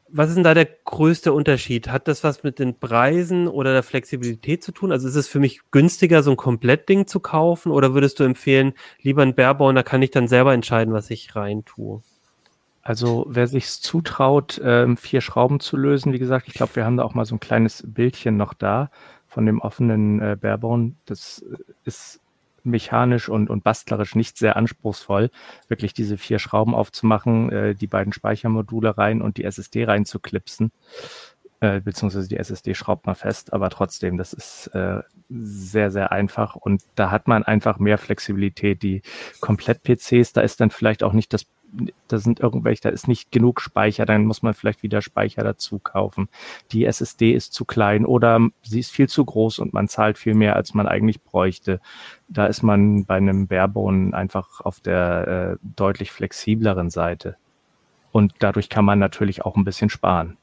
was ist denn da der größte Unterschied? Hat das was mit den Preisen oder der Flexibilität zu tun? Also ist es für mich günstiger, so ein Komplettding zu kaufen oder würdest du empfehlen, lieber ein Barebone, da kann ich dann selber entscheiden, was ich rein tue? Also wer sich zutraut, ähm, vier Schrauben zu lösen, wie gesagt, ich glaube, wir haben da auch mal so ein kleines Bildchen noch da von dem offenen äh, Barebone. Das äh, ist mechanisch und, und bastlerisch nicht sehr anspruchsvoll, wirklich diese vier Schrauben aufzumachen, äh, die beiden Speichermodule rein und die SSD reinzuklipsen. Äh, beziehungsweise die SSD schraubt man fest, aber trotzdem, das ist äh, sehr, sehr einfach und da hat man einfach mehr Flexibilität. Die Komplett-PCs, da ist dann vielleicht auch nicht das da sind irgendwelche, da ist nicht genug Speicher, dann muss man vielleicht wieder Speicher dazu kaufen. Die SSD ist zu klein oder sie ist viel zu groß und man zahlt viel mehr, als man eigentlich bräuchte. Da ist man bei einem Barebone einfach auf der äh, deutlich flexibleren Seite. Und dadurch kann man natürlich auch ein bisschen sparen.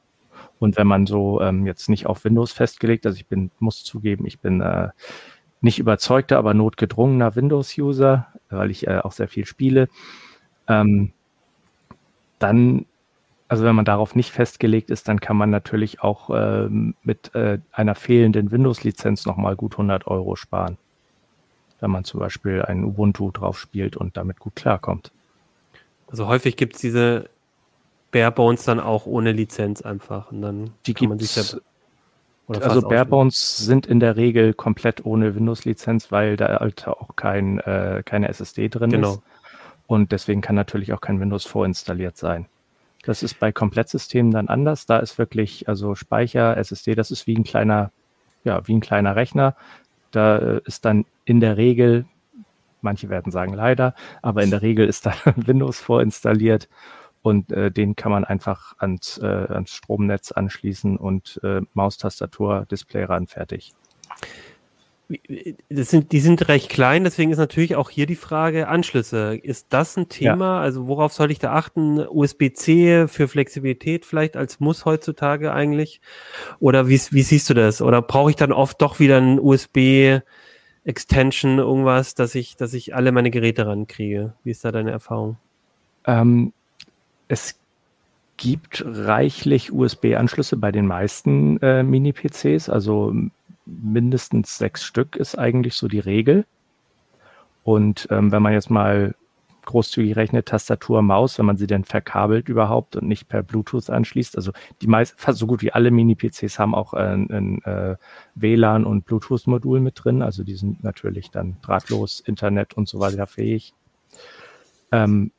Und wenn man so ähm, jetzt nicht auf Windows festgelegt, also ich bin, muss zugeben, ich bin äh, nicht überzeugter, aber notgedrungener Windows-User, weil ich äh, auch sehr viel spiele. Ähm, dann, also wenn man darauf nicht festgelegt ist, dann kann man natürlich auch ähm, mit äh, einer fehlenden Windows-Lizenz nochmal gut 100 Euro sparen. Wenn man zum Beispiel ein Ubuntu drauf spielt und damit gut klarkommt. Also häufig gibt es diese Barebones dann auch ohne Lizenz einfach und dann Die kann man sich ja also Barebones sind in der Regel komplett ohne Windows-Lizenz, weil da halt auch kein, äh, keine SSD drin Genau. ist. Und deswegen kann natürlich auch kein Windows vorinstalliert sein. Das ist bei Komplettsystemen dann anders. Da ist wirklich, also Speicher, SSD, das ist wie ein kleiner, ja, wie ein kleiner Rechner. Da äh, ist dann in der Regel, manche werden sagen leider, aber in der Regel ist da Windows vorinstalliert und äh, den kann man einfach ans, äh, ans Stromnetz anschließen und äh, Maustastatur, Display ran, fertig. Das sind, die sind recht klein, deswegen ist natürlich auch hier die Frage Anschlüsse. Ist das ein Thema? Also worauf soll ich da achten? USB-C für Flexibilität vielleicht als Muss heutzutage eigentlich? Oder wie, wie siehst du das? Oder brauche ich dann oft doch wieder ein USB Extension, irgendwas, dass ich, dass ich alle meine Geräte rankriege? Wie ist da deine Erfahrung? Ähm, es gibt reichlich USB-Anschlüsse bei den meisten äh, Mini-PCs, also mindestens sechs Stück ist eigentlich so die Regel. Und ähm, wenn man jetzt mal großzügig rechnet, Tastatur, Maus, wenn man sie denn verkabelt überhaupt und nicht per Bluetooth anschließt. Also die meisten, fast so gut wie alle Mini-PCs haben auch ein, ein äh, WLAN und Bluetooth-Modul mit drin. Also die sind natürlich dann drahtlos, Internet und so weiter fähig. Ähm,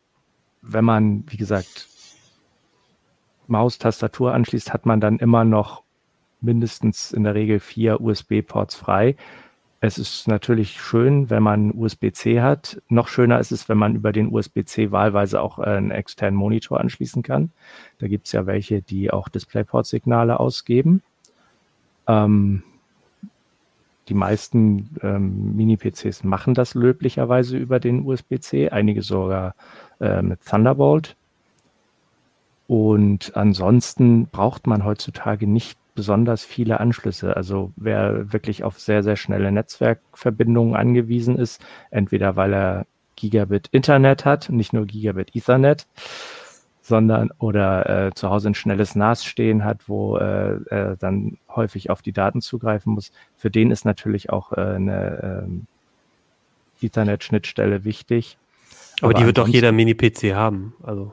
wenn man, wie gesagt, Maus, Tastatur anschließt, hat man dann immer noch mindestens in der Regel vier USB-Ports frei. Es ist natürlich schön, wenn man USB-C hat. Noch schöner ist es, wenn man über den USB-C wahlweise auch einen externen Monitor anschließen kann. Da gibt es ja welche, die auch DisplayPort-Signale ausgeben. Ähm, die meisten ähm, Mini-PCs machen das löblicherweise über den USB-C, einige sogar äh, mit Thunderbolt. Und ansonsten braucht man heutzutage nicht besonders viele Anschlüsse. Also wer wirklich auf sehr, sehr schnelle Netzwerkverbindungen angewiesen ist, entweder weil er Gigabit Internet hat, nicht nur Gigabit Ethernet, sondern oder äh, zu Hause ein schnelles NAS stehen hat, wo äh, er dann häufig auf die Daten zugreifen muss. Für den ist natürlich auch äh, eine äh, Ethernet-Schnittstelle wichtig. Aber, Aber die wird doch jeder Mini-PC haben. Also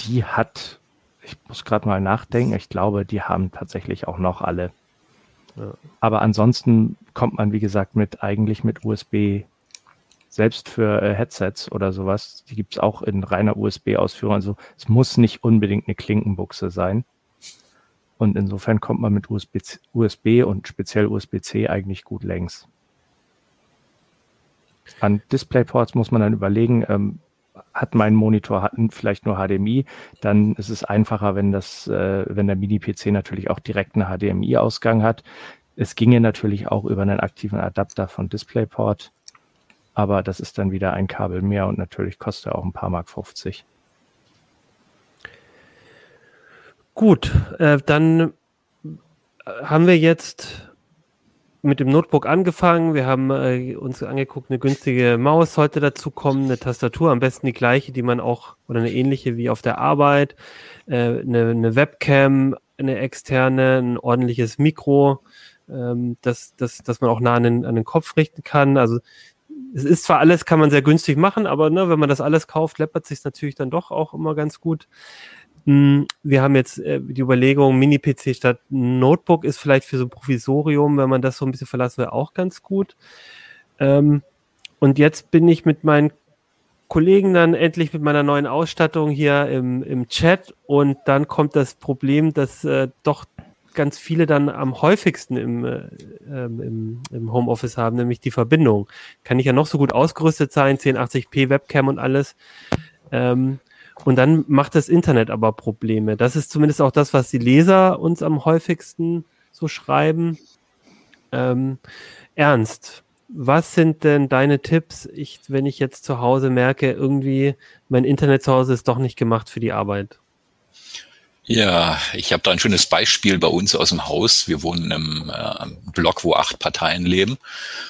die hat ich muss gerade mal nachdenken. Ich glaube, die haben tatsächlich auch noch alle. Ja. Aber ansonsten kommt man, wie gesagt, mit eigentlich mit USB, selbst für äh, Headsets oder sowas, die gibt es auch in reiner USB-Ausführung. Also es muss nicht unbedingt eine Klinkenbuchse sein. Und insofern kommt man mit USB, USB und speziell USB-C eigentlich gut längs. An DisplayPorts muss man dann überlegen, ähm, hat mein Monitor hat vielleicht nur HDMI, dann ist es einfacher, wenn das, äh, wenn der Mini-PC natürlich auch direkt einen HDMI-Ausgang hat. Es ginge natürlich auch über einen aktiven Adapter von DisplayPort, aber das ist dann wieder ein Kabel mehr und natürlich kostet er auch ein paar Mark 50. Gut, äh, dann haben wir jetzt mit dem Notebook angefangen. Wir haben äh, uns angeguckt, eine günstige Maus sollte dazu kommen, eine Tastatur, am besten die gleiche, die man auch, oder eine ähnliche wie auf der Arbeit, äh, eine, eine Webcam, eine externe, ein ordentliches Mikro, ähm, das, das, das man auch nah an den, an den Kopf richten kann. Also es ist zwar alles, kann man sehr günstig machen, aber ne, wenn man das alles kauft, läppert sich natürlich dann doch auch immer ganz gut. Hm, wir haben jetzt äh, die Überlegung, Mini-PC statt Notebook ist vielleicht für so ein Provisorium, wenn man das so ein bisschen verlassen will, auch ganz gut. Ähm, und jetzt bin ich mit meinen Kollegen dann endlich mit meiner neuen Ausstattung hier im, im Chat und dann kommt das Problem, dass äh, doch ganz viele dann am häufigsten im, äh, ähm, im, im Homeoffice haben, nämlich die Verbindung. Kann ich ja noch so gut ausgerüstet sein, 1080p Webcam und alles. Ähm, und dann macht das Internet aber Probleme. Das ist zumindest auch das, was die Leser uns am häufigsten so schreiben. Ähm, Ernst, was sind denn deine Tipps, ich, wenn ich jetzt zu Hause merke, irgendwie mein Internet zu Hause ist doch nicht gemacht für die Arbeit? Ja, ich habe da ein schönes Beispiel bei uns aus dem Haus. Wir wohnen im äh, Block, wo acht Parteien leben.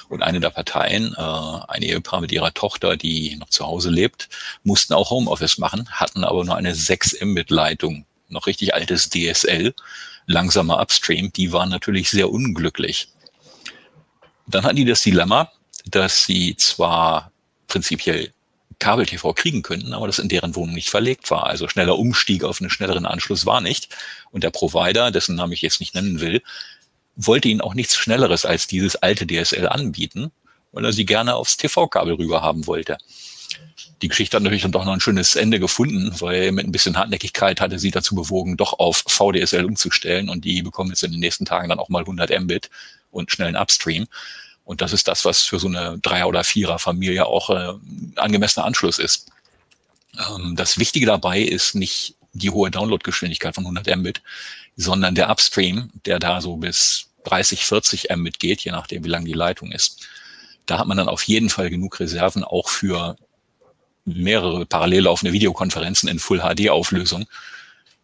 Und eine der Parteien, äh, ein Ehepaar mit ihrer Tochter, die noch zu Hause lebt, mussten auch Homeoffice machen, hatten aber nur eine 6 Mbit-Leitung, noch richtig altes DSL, langsamer Upstream. Die waren natürlich sehr unglücklich. Dann hatten die das Dilemma, dass sie zwar prinzipiell Kabel-TV kriegen könnten, aber das in deren Wohnung nicht verlegt war. Also schneller Umstieg auf einen schnelleren Anschluss war nicht. Und der Provider, dessen Namen ich jetzt nicht nennen will, wollte ihnen auch nichts Schnelleres als dieses alte DSL anbieten, weil er sie gerne aufs TV-Kabel rüber haben wollte. Die Geschichte hat natürlich dann doch noch ein schönes Ende gefunden, weil mit ein bisschen Hartnäckigkeit hatte sie dazu bewogen, doch auf VDSL umzustellen und die bekommen jetzt in den nächsten Tagen dann auch mal 100 Mbit und schnellen Upstream. Und das ist das, was für so eine Dreier- oder Vierer-Familie auch äh, angemessener Anschluss ist. Ähm, das Wichtige dabei ist nicht die hohe Downloadgeschwindigkeit von 100 Mbit, sondern der Upstream, der da so bis 30, 40 Mbit geht, je nachdem, wie lang die Leitung ist. Da hat man dann auf jeden Fall genug Reserven auch für mehrere parallel laufende Videokonferenzen in Full HD Auflösung,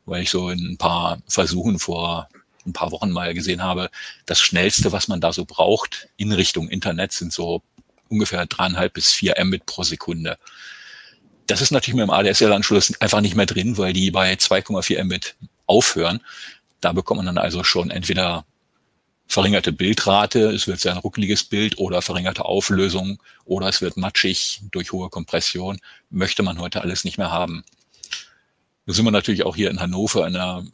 weil ich so in ein paar Versuchen vor ein paar Wochen mal gesehen habe, das Schnellste, was man da so braucht in Richtung Internet, sind so ungefähr dreieinhalb bis vier Mbit pro Sekunde. Das ist natürlich mit dem ADSL-Anschluss einfach nicht mehr drin, weil die bei 2,4 Mbit aufhören. Da bekommt man dann also schon entweder verringerte Bildrate, es wird sehr ein ruckeliges Bild oder verringerte Auflösung oder es wird matschig durch hohe Kompression, möchte man heute alles nicht mehr haben. Da sind wir natürlich auch hier in Hannover in einer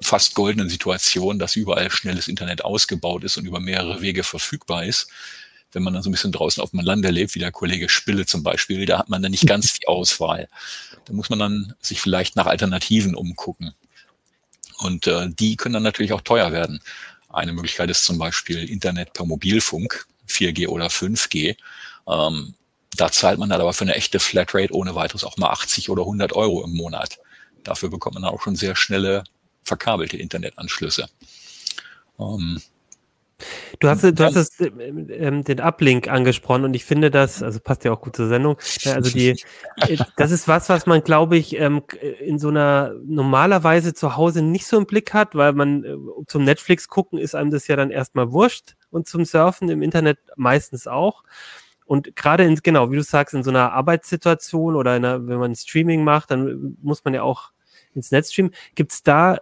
fast goldenen Situation, dass überall schnelles Internet ausgebaut ist und über mehrere Wege verfügbar ist. Wenn man dann so ein bisschen draußen auf dem Lande lebt, wie der Kollege Spille zum Beispiel, da hat man dann nicht ganz die Auswahl. Da muss man dann sich vielleicht nach Alternativen umgucken. Und äh, die können dann natürlich auch teuer werden. Eine Möglichkeit ist zum Beispiel Internet per Mobilfunk, 4G oder 5G. Ähm, da zahlt man dann aber für eine echte Flatrate ohne weiteres auch mal 80 oder 100 Euro im Monat. Dafür bekommt man auch schon sehr schnelle verkabelte Internetanschlüsse. Ähm, Du hast, du hast es, ähm, den Uplink angesprochen und ich finde das, also passt ja auch gut zur Sendung, also die, äh, das ist was, was man, glaube ich, ähm, in so einer normalerweise zu Hause nicht so im Blick hat, weil man äh, zum Netflix gucken ist einem das ja dann erstmal wurscht und zum Surfen im Internet meistens auch. Und gerade in, genau, wie du sagst, in so einer Arbeitssituation oder einer, wenn man Streaming macht, dann muss man ja auch ins Netz streamen. Gibt es da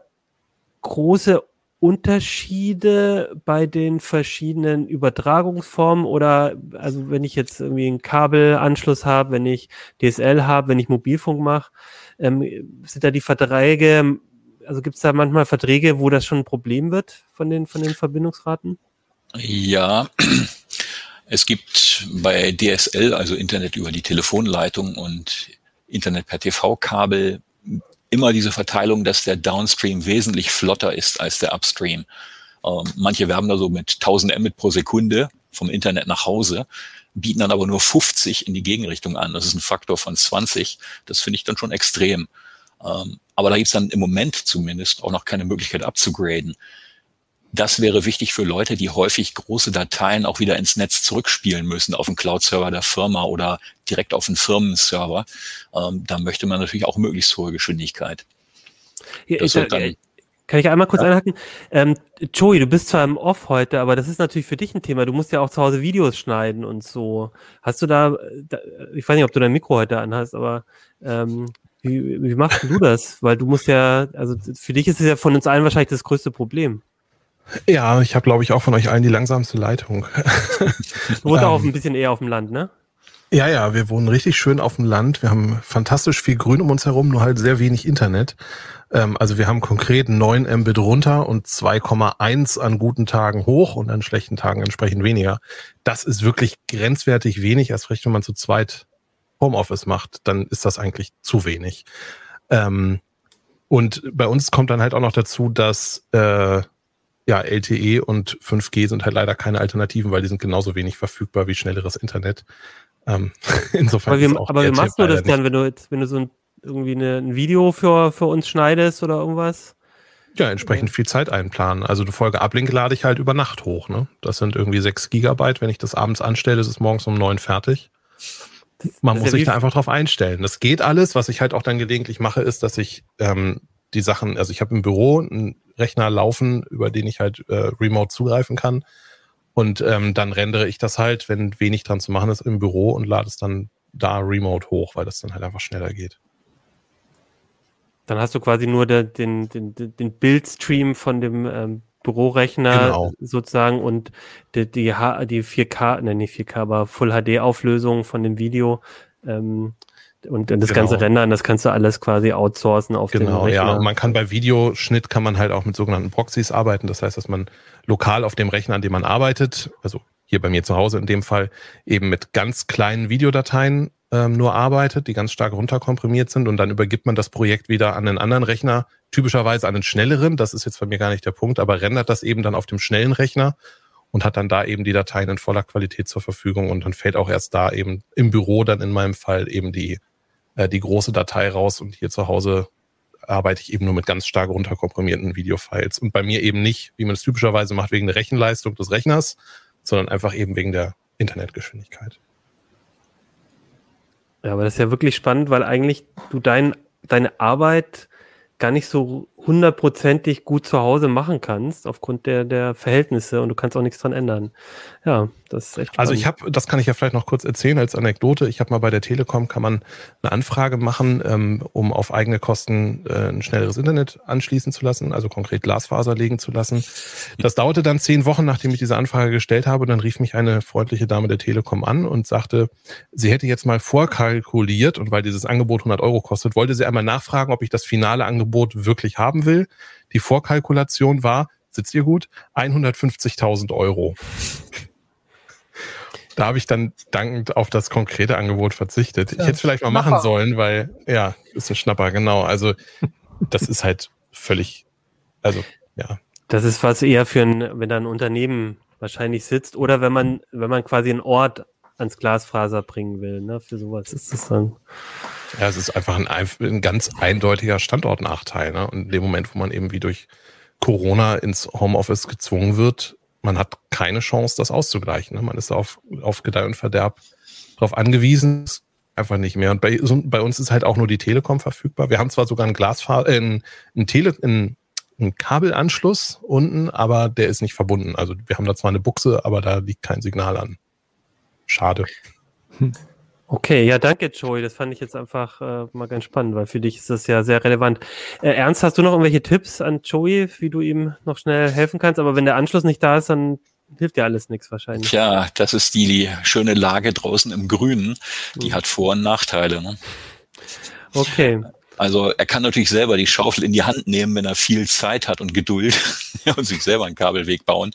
große Unterschiede bei den verschiedenen Übertragungsformen oder also wenn ich jetzt irgendwie einen Kabelanschluss habe, wenn ich DSL habe, wenn ich Mobilfunk mache, ähm, sind da die Verträge, also gibt es da manchmal Verträge, wo das schon ein Problem wird von den, von den Verbindungsraten? Ja, es gibt bei DSL, also Internet über die Telefonleitung und Internet per TV-Kabel, immer diese Verteilung, dass der Downstream wesentlich flotter ist als der Upstream. Ähm, manche werben da so mit 1000 Mbit pro Sekunde vom Internet nach Hause, bieten dann aber nur 50 in die Gegenrichtung an. Das ist ein Faktor von 20. Das finde ich dann schon extrem. Ähm, aber da gibt es dann im Moment zumindest auch noch keine Möglichkeit abzugraden. Das wäre wichtig für Leute, die häufig große Dateien auch wieder ins Netz zurückspielen müssen, auf den Cloud-Server der Firma oder direkt auf den Firmenserver. Ähm, da möchte man natürlich auch möglichst hohe Geschwindigkeit. Ja, ich, dann, kann ich einmal kurz ja. einhaken? Ähm, Joey, du bist zwar im Off heute, aber das ist natürlich für dich ein Thema. Du musst ja auch zu Hause Videos schneiden und so. Hast du da, da ich weiß nicht, ob du dein Mikro heute anhast, aber ähm, wie, wie machst du das? Weil du musst ja, also für dich ist es ja von uns allen wahrscheinlich das größte Problem. Ja, ich habe, glaube ich, auch von euch allen die langsamste Leitung. Du wohnst auch ähm, ein bisschen eher auf dem Land, ne? Ja, ja, wir wohnen richtig schön auf dem Land. Wir haben fantastisch viel Grün um uns herum, nur halt sehr wenig Internet. Ähm, also wir haben konkret 9 Mbit runter und 2,1 an guten Tagen hoch und an schlechten Tagen entsprechend weniger. Das ist wirklich grenzwertig wenig, erst recht, wenn man zu zweit Homeoffice macht, dann ist das eigentlich zu wenig. Ähm, und bei uns kommt dann halt auch noch dazu, dass äh, ja, LTE und 5G sind halt leider keine Alternativen, weil die sind genauso wenig verfügbar wie schnelleres Internet. Ähm, insofern. Aber, wie, aber wie machst du das dann, wenn du jetzt, wenn du so ein, irgendwie eine, ein Video für, für uns schneidest oder irgendwas? Ja, entsprechend viel Zeit einplanen. Also die Folge Ablink lade ich halt über Nacht hoch. Ne? Das sind irgendwie sechs Gigabyte. Wenn ich das abends anstelle, ist es morgens um neun fertig. Man muss ja sich da einfach drauf einstellen. Das geht alles. Was ich halt auch dann gelegentlich mache, ist, dass ich ähm, die Sachen, also ich habe im Büro einen Rechner laufen, über den ich halt äh, remote zugreifen kann. Und ähm, dann rendere ich das halt, wenn wenig dran zu machen ist, im Büro und lade es dann da remote hoch, weil das dann halt einfach schneller geht. Dann hast du quasi nur der, den, den, den Bildstream von dem ähm, Bürorechner genau. sozusagen und die, die, H, die 4K, ne, nicht 4K, aber Full HD Auflösung von dem Video ähm, und das genau. ganze Rendern, das kannst du alles quasi outsourcen auf genau, den Rechner. Genau, ja. Und man kann bei Videoschnitt kann man halt auch mit sogenannten Proxys arbeiten. Das heißt, dass man lokal auf dem Rechner, an dem man arbeitet, also hier bei mir zu Hause in dem Fall, eben mit ganz kleinen Videodateien ähm, nur arbeitet, die ganz stark runterkomprimiert sind und dann übergibt man das Projekt wieder an einen anderen Rechner, typischerweise an einen schnelleren, das ist jetzt bei mir gar nicht der Punkt, aber rendert das eben dann auf dem schnellen Rechner und hat dann da eben die Dateien in voller Qualität zur Verfügung und dann fällt auch erst da eben im Büro dann in meinem Fall eben die äh, die große Datei raus und hier zu Hause arbeite ich eben nur mit ganz stark runterkomprimierten Videofiles. Und bei mir eben nicht, wie man es typischerweise macht, wegen der Rechenleistung des Rechners, sondern einfach eben wegen der Internetgeschwindigkeit. Ja, aber das ist ja wirklich spannend, weil eigentlich du dein, deine Arbeit gar nicht so hundertprozentig gut zu Hause machen kannst, aufgrund der, der Verhältnisse und du kannst auch nichts dran ändern. Ja, das ist echt. Also ich habe, das kann ich ja vielleicht noch kurz erzählen als Anekdote. Ich habe mal bei der Telekom kann man eine Anfrage machen, ähm, um auf eigene Kosten äh, ein schnelleres Internet anschließen zu lassen, also konkret Glasfaser legen zu lassen. Das dauerte dann zehn Wochen, nachdem ich diese Anfrage gestellt habe. Dann rief mich eine freundliche Dame der Telekom an und sagte, sie hätte jetzt mal vorkalkuliert und weil dieses Angebot 100 Euro kostet, wollte sie einmal nachfragen, ob ich das finale Angebot wirklich haben will. Die Vorkalkulation war, sitzt ihr gut, 150.000 Euro. Da habe ich dann dankend auf das konkrete Angebot verzichtet. Ja, ich hätte es vielleicht mal Schnapper. machen sollen, weil, ja, ist ein Schnapper, genau. Also, das ist halt völlig, also, ja. Das ist was eher für ein, wenn da ein Unternehmen wahrscheinlich sitzt oder wenn man, wenn man quasi einen Ort ans Glasfaser bringen will, ne? Für sowas ist das dann. Ja, es ist einfach ein, ein ganz eindeutiger Standortnachteil, ne? Und in dem Moment, wo man eben wie durch Corona ins Homeoffice gezwungen wird, man hat keine Chance, das auszugleichen. Ne? Man ist auf, auf Gedeih und Verderb darauf angewiesen, einfach nicht mehr. Und bei, bei, uns ist halt auch nur die Telekom verfügbar. Wir haben zwar sogar einen Glasfaser, äh, einen, einen, Tele, einen, einen Kabelanschluss unten, aber der ist nicht verbunden. Also wir haben da zwar eine Buchse, aber da liegt kein Signal an. Schade. Hm. Okay, ja, danke, Joey. Das fand ich jetzt einfach äh, mal ganz spannend, weil für dich ist das ja sehr relevant. Äh, Ernst, hast du noch irgendwelche Tipps an Joey, wie du ihm noch schnell helfen kannst? Aber wenn der Anschluss nicht da ist, dann hilft ja alles nichts wahrscheinlich. Tja, das ist die, die schöne Lage draußen im Grünen. Die mhm. hat Vor- und Nachteile. Ne? Okay. Also er kann natürlich selber die Schaufel in die Hand nehmen, wenn er viel Zeit hat und Geduld und sich selber einen Kabelweg bauen.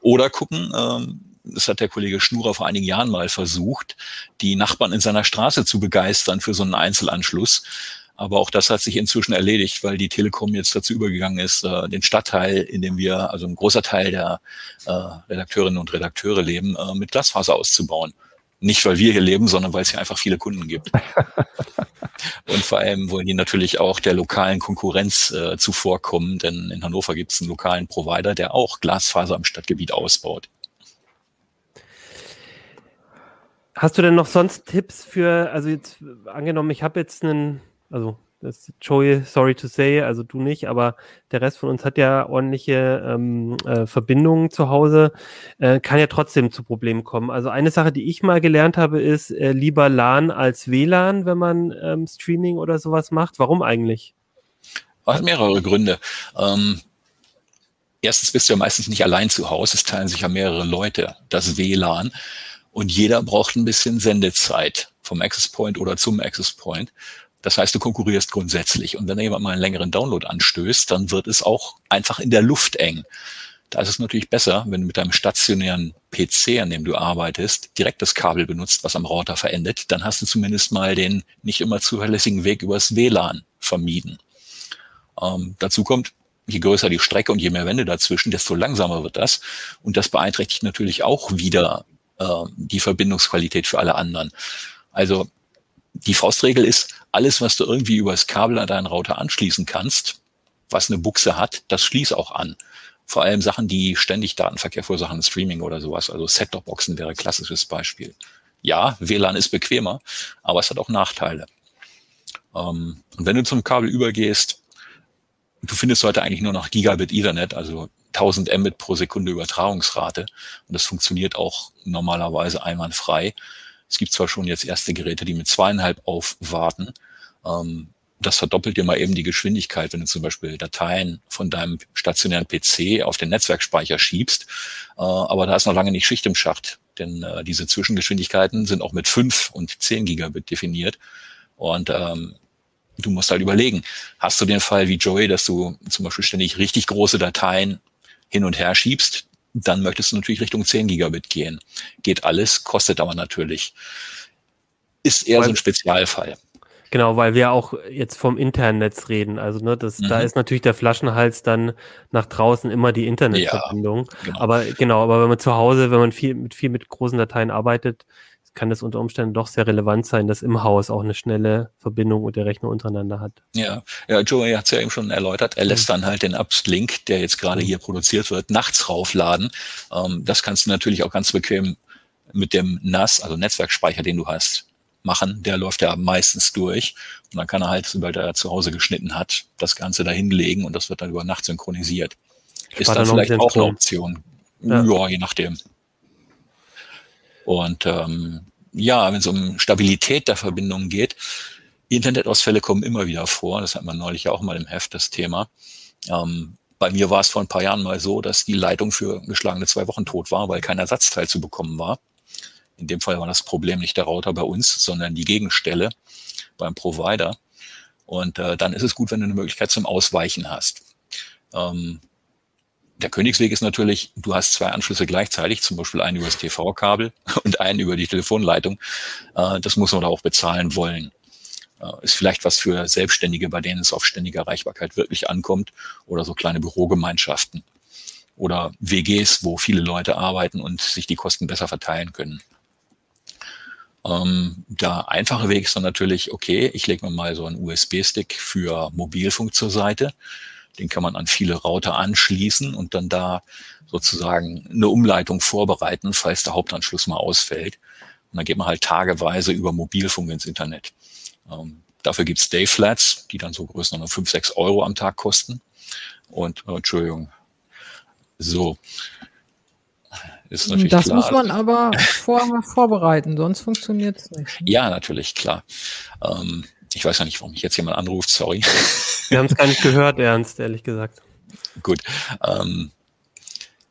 Oder gucken, ähm, das hat der Kollege Schnurer vor einigen Jahren mal versucht, die Nachbarn in seiner Straße zu begeistern für so einen Einzelanschluss. Aber auch das hat sich inzwischen erledigt, weil die Telekom jetzt dazu übergegangen ist, äh, den Stadtteil, in dem wir, also ein großer Teil der äh, Redakteurinnen und Redakteure leben, äh, mit Glasfaser auszubauen. Nicht, weil wir hier leben, sondern weil es hier einfach viele Kunden gibt. und vor allem wollen die natürlich auch der lokalen Konkurrenz äh, zuvorkommen, denn in Hannover gibt es einen lokalen Provider, der auch Glasfaser im Stadtgebiet ausbaut. Hast du denn noch sonst Tipps für, also jetzt angenommen, ich habe jetzt einen, also das Joey, sorry to say, also du nicht, aber der Rest von uns hat ja ordentliche ähm, äh, Verbindungen zu Hause, äh, kann ja trotzdem zu Problemen kommen. Also eine Sache, die ich mal gelernt habe, ist äh, lieber LAN als WLAN, wenn man ähm, Streaming oder sowas macht. Warum eigentlich? Hat mehrere Gründe. Ähm, erstens bist du ja meistens nicht allein zu Hause, es teilen sich ja mehrere Leute das WLAN. Und jeder braucht ein bisschen Sendezeit vom Access Point oder zum Access Point. Das heißt, du konkurrierst grundsätzlich. Und wenn jemand mal einen längeren Download anstößt, dann wird es auch einfach in der Luft eng. Da ist es natürlich besser, wenn du mit deinem stationären PC, an dem du arbeitest, direkt das Kabel benutzt, was am Router verendet. Dann hast du zumindest mal den nicht immer zuverlässigen Weg übers WLAN vermieden. Ähm, dazu kommt, je größer die Strecke und je mehr Wände dazwischen, desto langsamer wird das. Und das beeinträchtigt natürlich auch wieder äh, die Verbindungsqualität für alle anderen. Also die Faustregel ist, alles, was du irgendwie über das Kabel an deinen Router anschließen kannst, was eine Buchse hat, das schließ auch an. Vor allem Sachen, die ständig Datenverkehr verursachen, Streaming oder sowas. Also Set-Top-Boxen wäre klassisches Beispiel. Ja, WLAN ist bequemer, aber es hat auch Nachteile. Ähm, und wenn du zum Kabel übergehst, du findest heute eigentlich nur noch Gigabit Ethernet, also 1000 Mbit pro Sekunde Übertragungsrate. Und das funktioniert auch normalerweise einwandfrei. Es gibt zwar schon jetzt erste Geräte, die mit zweieinhalb aufwarten. Ähm, das verdoppelt dir mal eben die Geschwindigkeit, wenn du zum Beispiel Dateien von deinem stationären PC auf den Netzwerkspeicher schiebst. Äh, aber da ist noch lange nicht Schicht im Schacht, denn äh, diese Zwischengeschwindigkeiten sind auch mit fünf und zehn Gigabit definiert. Und ähm, du musst halt überlegen, hast du den Fall wie Joey, dass du zum Beispiel ständig richtig große Dateien hin und her schiebst, dann möchtest du natürlich Richtung 10 Gigabit gehen. Geht alles, kostet aber natürlich. Ist eher weil, so ein Spezialfall. Genau, weil wir auch jetzt vom internen Netz reden. Also ne, das, mhm. da ist natürlich der Flaschenhals dann nach draußen immer die Internetverbindung. Ja, genau. Aber genau, aber wenn man zu Hause, wenn man viel mit viel mit großen Dateien arbeitet, kann es unter Umständen doch sehr relevant sein, dass im Haus auch eine schnelle Verbindung und der Rechner untereinander hat. Ja, ja Joey hat es ja eben schon erläutert. Er lässt dann halt den Uplink, der jetzt gerade hier produziert wird, nachts raufladen. Ähm, das kannst du natürlich auch ganz bequem mit dem NAS, also Netzwerkspeicher, den du hast, machen, der läuft ja meistens durch. Und dann kann er halt, sobald er zu Hause geschnitten hat, das Ganze dahin legen und das wird dann über Nacht synchronisiert. Spart ist dann vielleicht auch eine Option. Ja. ja, je nachdem. Und ähm, ja, wenn es um Stabilität der Verbindung geht, Internetausfälle kommen immer wieder vor. Das hat man neulich ja auch mal im Heft, das Thema. Ähm, bei mir war es vor ein paar Jahren mal so, dass die Leitung für geschlagene zwei Wochen tot war, weil kein Ersatzteil zu bekommen war. In dem Fall war das Problem nicht der Router bei uns, sondern die Gegenstelle beim Provider. Und äh, dann ist es gut, wenn du eine Möglichkeit zum Ausweichen hast. Ähm, der Königsweg ist natürlich, du hast zwei Anschlüsse gleichzeitig, zum Beispiel einen über das TV-Kabel und einen über die Telefonleitung. Äh, das muss man da auch bezahlen wollen. Äh, ist vielleicht was für Selbstständige, bei denen es auf ständige Erreichbarkeit wirklich ankommt oder so kleine Bürogemeinschaften oder WGs, wo viele Leute arbeiten und sich die Kosten besser verteilen können. Ähm, der einfache Weg ist dann natürlich, okay, ich lege mir mal so einen USB-Stick für Mobilfunk zur Seite. Den kann man an viele Router anschließen und dann da sozusagen eine Umleitung vorbereiten, falls der Hauptanschluss mal ausfällt. Und dann geht man halt tageweise über Mobilfunk ins Internet. Ähm, dafür gibt's Dayflats, die dann so größer 5, 6 Euro am Tag kosten. Und, äh, Entschuldigung, so. Ist natürlich das klar. muss man aber vorher vorbereiten, sonst funktioniert es nicht. Ne? Ja, natürlich, klar. Ähm, ich weiß ja nicht, warum mich jetzt jemand anruft, sorry. Wir haben es gar nicht gehört, Ernst, ehrlich gesagt. Gut. Ähm,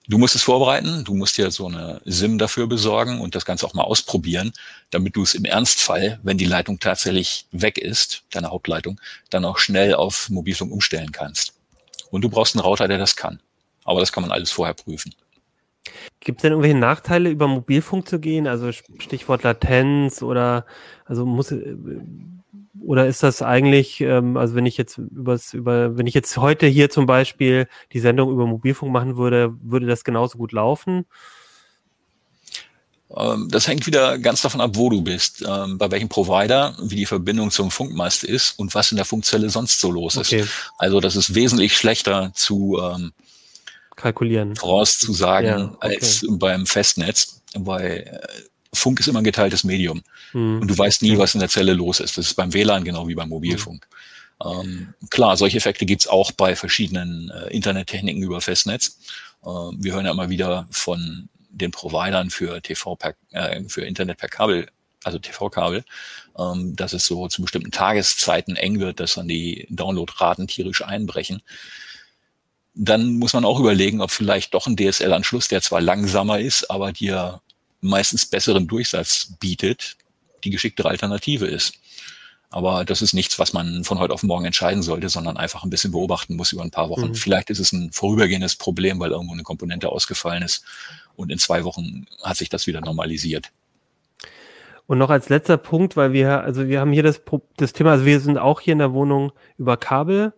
du musst es vorbereiten, du musst dir so eine SIM dafür besorgen und das Ganze auch mal ausprobieren, damit du es im Ernstfall, wenn die Leitung tatsächlich weg ist, deine Hauptleitung, dann auch schnell auf Mobilfunk umstellen kannst. Und du brauchst einen Router, der das kann. Aber das kann man alles vorher prüfen. Gibt es denn irgendwelche Nachteile, über Mobilfunk zu gehen? Also Stichwort Latenz oder also muss äh, oder ist das eigentlich, ähm, also wenn ich jetzt übers, über, wenn ich jetzt heute hier zum Beispiel die Sendung über Mobilfunk machen würde, würde das genauso gut laufen? Ähm, das hängt wieder ganz davon ab, wo du bist, ähm, bei welchem Provider, wie die Verbindung zum Funkmast ist und was in der Funkzelle sonst so los ist. Okay. Also das ist wesentlich schlechter zu ähm, kalkulieren. Vorauszusagen ja, okay. als beim Festnetz, weil äh, Funk ist immer ein geteiltes Medium. Hm. Und du weißt nie, was in der Zelle los ist. Das ist beim WLAN genau wie beim Mobilfunk. Hm. Ähm, klar, solche Effekte gibt's auch bei verschiedenen äh, Internettechniken über Festnetz. Äh, wir hören ja immer wieder von den Providern für TV per, äh, für Internet per Kabel, also TV-Kabel, ähm, dass es so zu bestimmten Tageszeiten eng wird, dass dann die Downloadraten tierisch einbrechen dann muss man auch überlegen, ob vielleicht doch ein DSL-Anschluss, der zwar langsamer ist, aber dir meistens besseren Durchsatz bietet, die geschicktere Alternative ist. Aber das ist nichts, was man von heute auf morgen entscheiden sollte, sondern einfach ein bisschen beobachten muss über ein paar Wochen. Mhm. Vielleicht ist es ein vorübergehendes Problem, weil irgendwo eine Komponente ausgefallen ist und in zwei Wochen hat sich das wieder normalisiert. Und noch als letzter Punkt, weil wir, also wir haben hier das, das Thema, also wir sind auch hier in der Wohnung über Kabel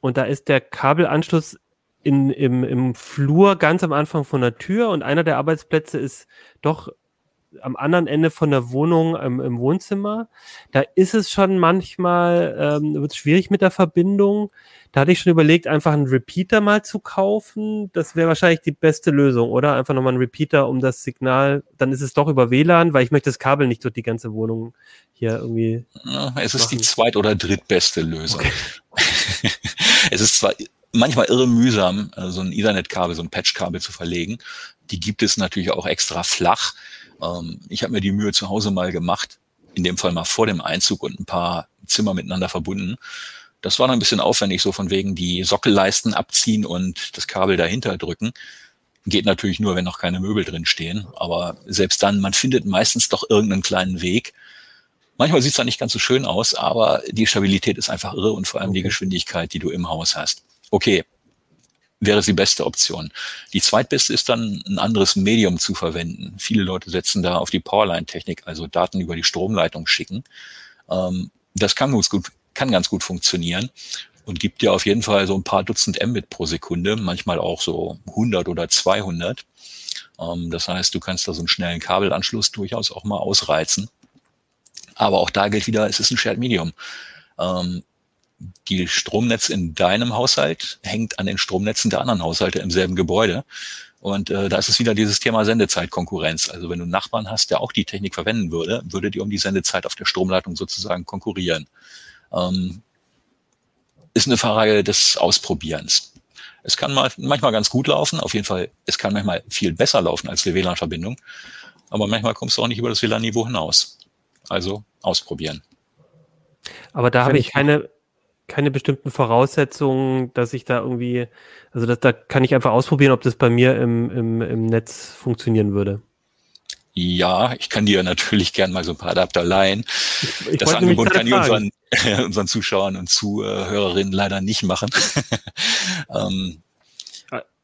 und da ist der Kabelanschluss in, im, im Flur ganz am Anfang von der Tür und einer der Arbeitsplätze ist doch am anderen Ende von der Wohnung im, im Wohnzimmer. Da ist es schon manchmal, ähm, wird es schwierig mit der Verbindung. Da hatte ich schon überlegt, einfach einen Repeater mal zu kaufen. Das wäre wahrscheinlich die beste Lösung, oder? Einfach nochmal einen Repeater, um das Signal, dann ist es doch über WLAN, weil ich möchte das Kabel nicht durch die ganze Wohnung hier irgendwie. Ja, es ist machen. die zweit- oder drittbeste Lösung. Okay. es ist zwar manchmal irre mühsam, äh, so ein Ethernet-Kabel, so ein Patch-Kabel zu verlegen. Die gibt es natürlich auch extra flach. Ähm, ich habe mir die Mühe zu Hause mal gemacht, in dem Fall mal vor dem Einzug und ein paar Zimmer miteinander verbunden. Das war dann ein bisschen aufwendig, so von wegen die Sockelleisten abziehen und das Kabel dahinter drücken. Geht natürlich nur, wenn noch keine Möbel drin stehen. Aber selbst dann, man findet meistens doch irgendeinen kleinen Weg. Manchmal sieht es dann nicht ganz so schön aus, aber die Stabilität ist einfach irre und vor allem okay. die Geschwindigkeit, die du im Haus hast okay, wäre die beste Option. Die zweitbeste ist dann ein anderes Medium zu verwenden. Viele Leute setzen da auf die Powerline-Technik, also Daten über die Stromleitung schicken. Ähm, das kann ganz gut, kann ganz gut funktionieren und gibt dir auf jeden Fall so ein paar Dutzend Mbit pro Sekunde, manchmal auch so 100 oder 200. Ähm, das heißt, du kannst da so einen schnellen Kabelanschluss durchaus auch mal ausreizen. Aber auch da gilt wieder, es ist ein Shared Medium. Ähm, die Stromnetz in deinem Haushalt hängt an den Stromnetzen der anderen Haushalte im selben Gebäude. Und äh, da ist es wieder dieses Thema Sendezeitkonkurrenz. Also wenn du einen Nachbarn hast, der auch die Technik verwenden würde, würde die um die Sendezeit auf der Stromleitung sozusagen konkurrieren. Ähm, ist eine Frage des Ausprobierens. Es kann mal, manchmal ganz gut laufen, auf jeden Fall, es kann manchmal viel besser laufen als die WLAN-Verbindung, aber manchmal kommst du auch nicht über das WLAN-Niveau hinaus. Also ausprobieren. Aber da habe ich keine, keine bestimmten Voraussetzungen, dass ich da irgendwie, also das, da kann ich einfach ausprobieren, ob das bei mir im, im, im Netz funktionieren würde. Ja, ich kann dir natürlich gern mal so ein paar Adapter leihen. Ich das Angebot kann ich unseren, unseren Zuschauern und Zuhörerinnen leider nicht machen. ähm,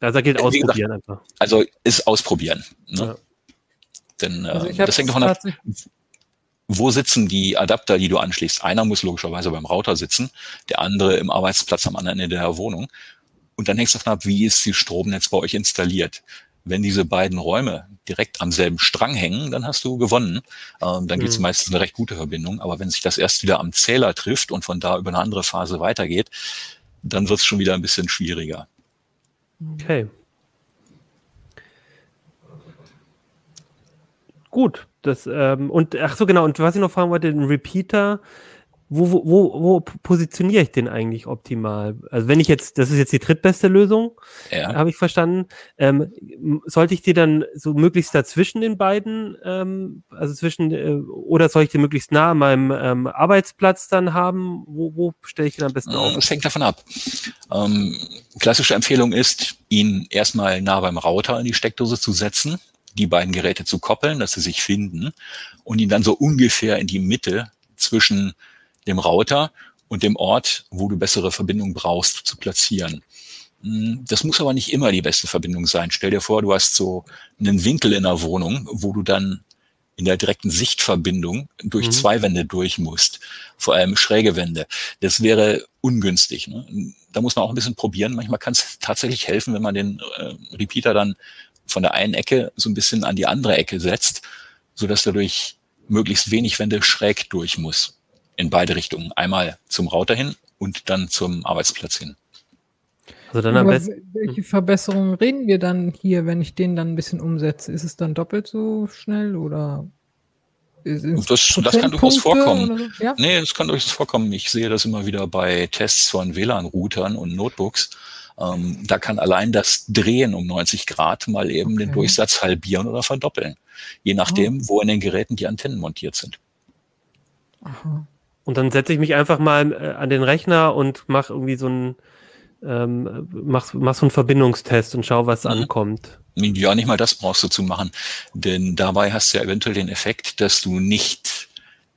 also gilt ausprobieren gesagt, einfach. Also ist ausprobieren. Ne? Ja. Denn äh, also das hängt davon ab, wo sitzen die Adapter, die du anschließt. Einer muss logischerweise beim Router sitzen, der andere im Arbeitsplatz am anderen Ende der Wohnung. Und dann hängt es davon ab, wie ist die Stromnetz bei euch installiert. Wenn diese beiden Räume direkt am selben Strang hängen, dann hast du gewonnen. Ähm, dann mhm. gibt es meistens eine recht gute Verbindung. Aber wenn sich das erst wieder am Zähler trifft und von da über eine andere Phase weitergeht, dann wird es schon wieder ein bisschen schwieriger. Okay. Gut, das, ähm, und ach so, genau, und was ich noch fragen wollte, den Repeater, wo, wo, wo, wo positioniere ich den eigentlich optimal? Also wenn ich jetzt, das ist jetzt die drittbeste Lösung, ja. habe ich verstanden. Ähm, sollte ich die dann so möglichst dazwischen den beiden, ähm, also zwischen, äh, oder soll ich den möglichst nah an meinem ähm, Arbeitsplatz dann haben? Wo, wo stelle ich den am besten auf? Es hängt davon ab. Ähm, klassische Empfehlung ist, ihn erstmal nah beim Router in die Steckdose zu setzen die beiden Geräte zu koppeln, dass sie sich finden und ihn dann so ungefähr in die Mitte zwischen dem Router und dem Ort, wo du bessere Verbindung brauchst, zu platzieren. Hm, das muss aber nicht immer die beste Verbindung sein. Stell dir vor, du hast so einen Winkel in der Wohnung, wo du dann in der direkten Sichtverbindung durch mhm. zwei Wände durch musst, vor allem schräge Wände. Das wäre ungünstig. Ne? Da muss man auch ein bisschen probieren. Manchmal kann es tatsächlich helfen, wenn man den äh, Repeater dann von der einen Ecke so ein bisschen an die andere Ecke setzt, so dass dadurch möglichst wenig Wände schräg durch muss. In beide Richtungen. Einmal zum Router hin und dann zum Arbeitsplatz hin. Also dann am besten. Welche Verbesserungen reden wir dann hier, wenn ich den dann ein bisschen umsetze? Ist es dann doppelt so schnell oder? Das, das, kann durchaus vorkommen. So? Ja? Nee, das kann durchaus vorkommen. Ich sehe das immer wieder bei Tests von WLAN-Routern und Notebooks, ähm, da kann allein das Drehen um 90 Grad mal eben okay. den Durchsatz halbieren oder verdoppeln, je nachdem, oh. wo in den Geräten die Antennen montiert sind. Aha. Und dann setze ich mich einfach mal äh, an den Rechner und mache irgendwie so einen ähm, mach, mach so einen Verbindungstest und schau, was mhm. ankommt. Ja, nicht mal das brauchst du zu machen, denn dabei hast du ja eventuell den Effekt, dass du nicht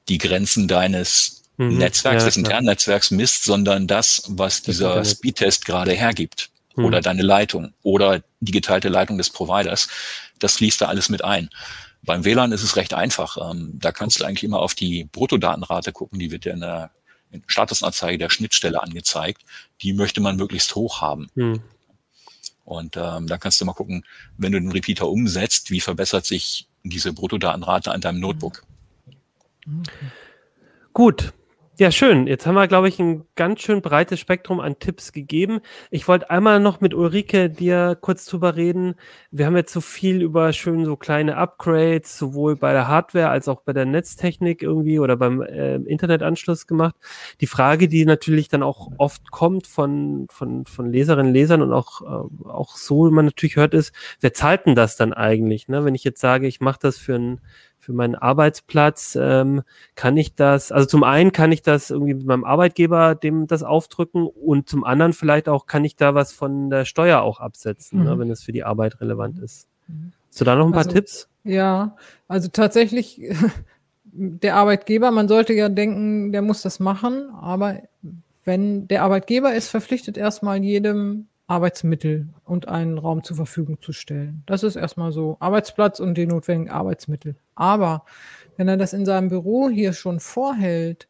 die Grenzen deines mhm. Netzwerks, ja, des internen Netzwerks misst, sondern das, was dieser Speedtest gerade hergibt. Mhm. Oder deine Leitung oder die geteilte Leitung des Providers. Das fließt da alles mit ein. Beim WLAN ist es recht einfach. Ähm, da kannst du eigentlich immer auf die Bruttodatenrate gucken, die wird ja in der Statusanzeige der Schnittstelle angezeigt. Die möchte man möglichst hoch haben. Mhm. Und ähm, da kannst du mal gucken, wenn du den Repeater umsetzt, wie verbessert sich diese Bruttodatenrate an deinem Notebook. Okay. Gut, ja, schön. Jetzt haben wir, glaube ich, ein ganz schön breites Spektrum an Tipps gegeben. Ich wollte einmal noch mit Ulrike dir kurz drüber reden. Wir haben jetzt so viel über schön so kleine Upgrades, sowohl bei der Hardware als auch bei der Netztechnik irgendwie oder beim äh, Internetanschluss gemacht. Die Frage, die natürlich dann auch oft kommt von, von, von Leserinnen, Lesern und auch, äh, auch so man natürlich hört, ist, wer zahlt denn das dann eigentlich? Ne? Wenn ich jetzt sage, ich mache das für ein für meinen Arbeitsplatz ähm, kann ich das, also zum einen kann ich das irgendwie mit meinem Arbeitgeber dem das aufdrücken und zum anderen vielleicht auch kann ich da was von der Steuer auch absetzen, ne, mhm. ne, wenn es für die Arbeit relevant ist. Mhm. Hast du da noch ein paar also, Tipps? Ja, also tatsächlich der Arbeitgeber, man sollte ja denken, der muss das machen, aber wenn der Arbeitgeber ist verpflichtet, erstmal jedem Arbeitsmittel und einen Raum zur Verfügung zu stellen. Das ist erstmal so Arbeitsplatz und die notwendigen Arbeitsmittel. Aber wenn er das in seinem Büro hier schon vorhält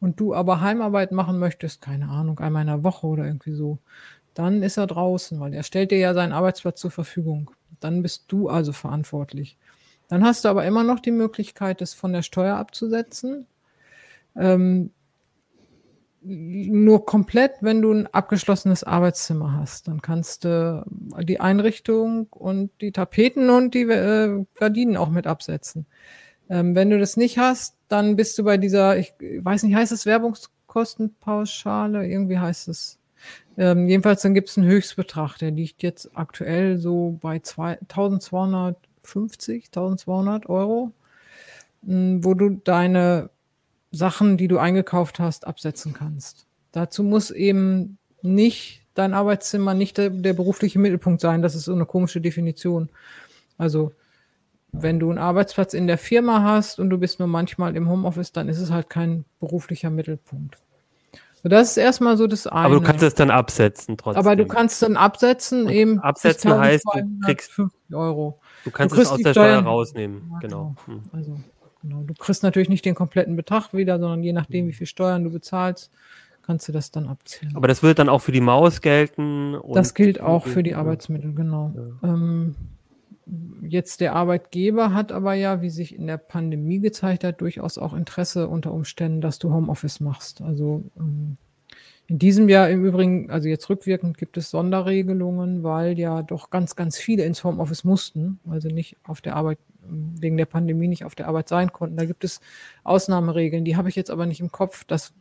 und du aber Heimarbeit machen möchtest, keine Ahnung, einmal in der Woche oder irgendwie so, dann ist er draußen, weil er stellt dir ja seinen Arbeitsplatz zur Verfügung. Dann bist du also verantwortlich. Dann hast du aber immer noch die Möglichkeit, es von der Steuer abzusetzen. Ähm, nur komplett, wenn du ein abgeschlossenes Arbeitszimmer hast. Dann kannst du die Einrichtung und die Tapeten und die äh, Gardinen auch mit absetzen. Ähm, wenn du das nicht hast, dann bist du bei dieser, ich weiß nicht, heißt es Werbungskostenpauschale? Irgendwie heißt es. Ähm, jedenfalls, dann gibt es einen Höchstbetrag, der liegt jetzt aktuell so bei 1250, 1200 Euro, hm, wo du deine Sachen, die du eingekauft hast, absetzen kannst. Dazu muss eben nicht dein Arbeitszimmer, nicht der, der berufliche Mittelpunkt sein. Das ist so eine komische Definition. Also, wenn du einen Arbeitsplatz in der Firma hast und du bist nur manchmal im Homeoffice, dann ist es halt kein beruflicher Mittelpunkt. So, das ist erstmal so das eine. Aber du kannst es dann absetzen trotzdem. Aber du kannst dann absetzen Und eben. absetzen heißt, du kriegst- 1250 Euro. Du kannst Du es aus der Steuer rausnehmen. Ja, Genau. Hm. Also, genau. Du kriegst natürlich nicht den kompletten Betrag wieder, sondern je nachdem, wie viel Steuern du bezahlst, kannst du das dann abziehen. Aber das würde dann auch für die Maus gelten. Das gilt auch für die Ja. Arbeitsmittel, genau. Ähm, jetzt der Arbeitgeber hat aber ja, wie sich in der Pandemie gezeigt hat, durchaus auch Interesse unter Umständen, dass du Homeoffice machst. Also ähm, in diesem Jahr im Übrigen, also jetzt rückwirkend, gibt es Sonderregelungen, weil ja doch ganz, ganz viele ins Homeoffice mussten, also nicht auf der Arbeit, ähm, wegen der Pandemie nicht auf der Arbeit sein konnten. Da gibt es Ausnahmeregeln, die habe ich jetzt aber nicht im Kopf. Das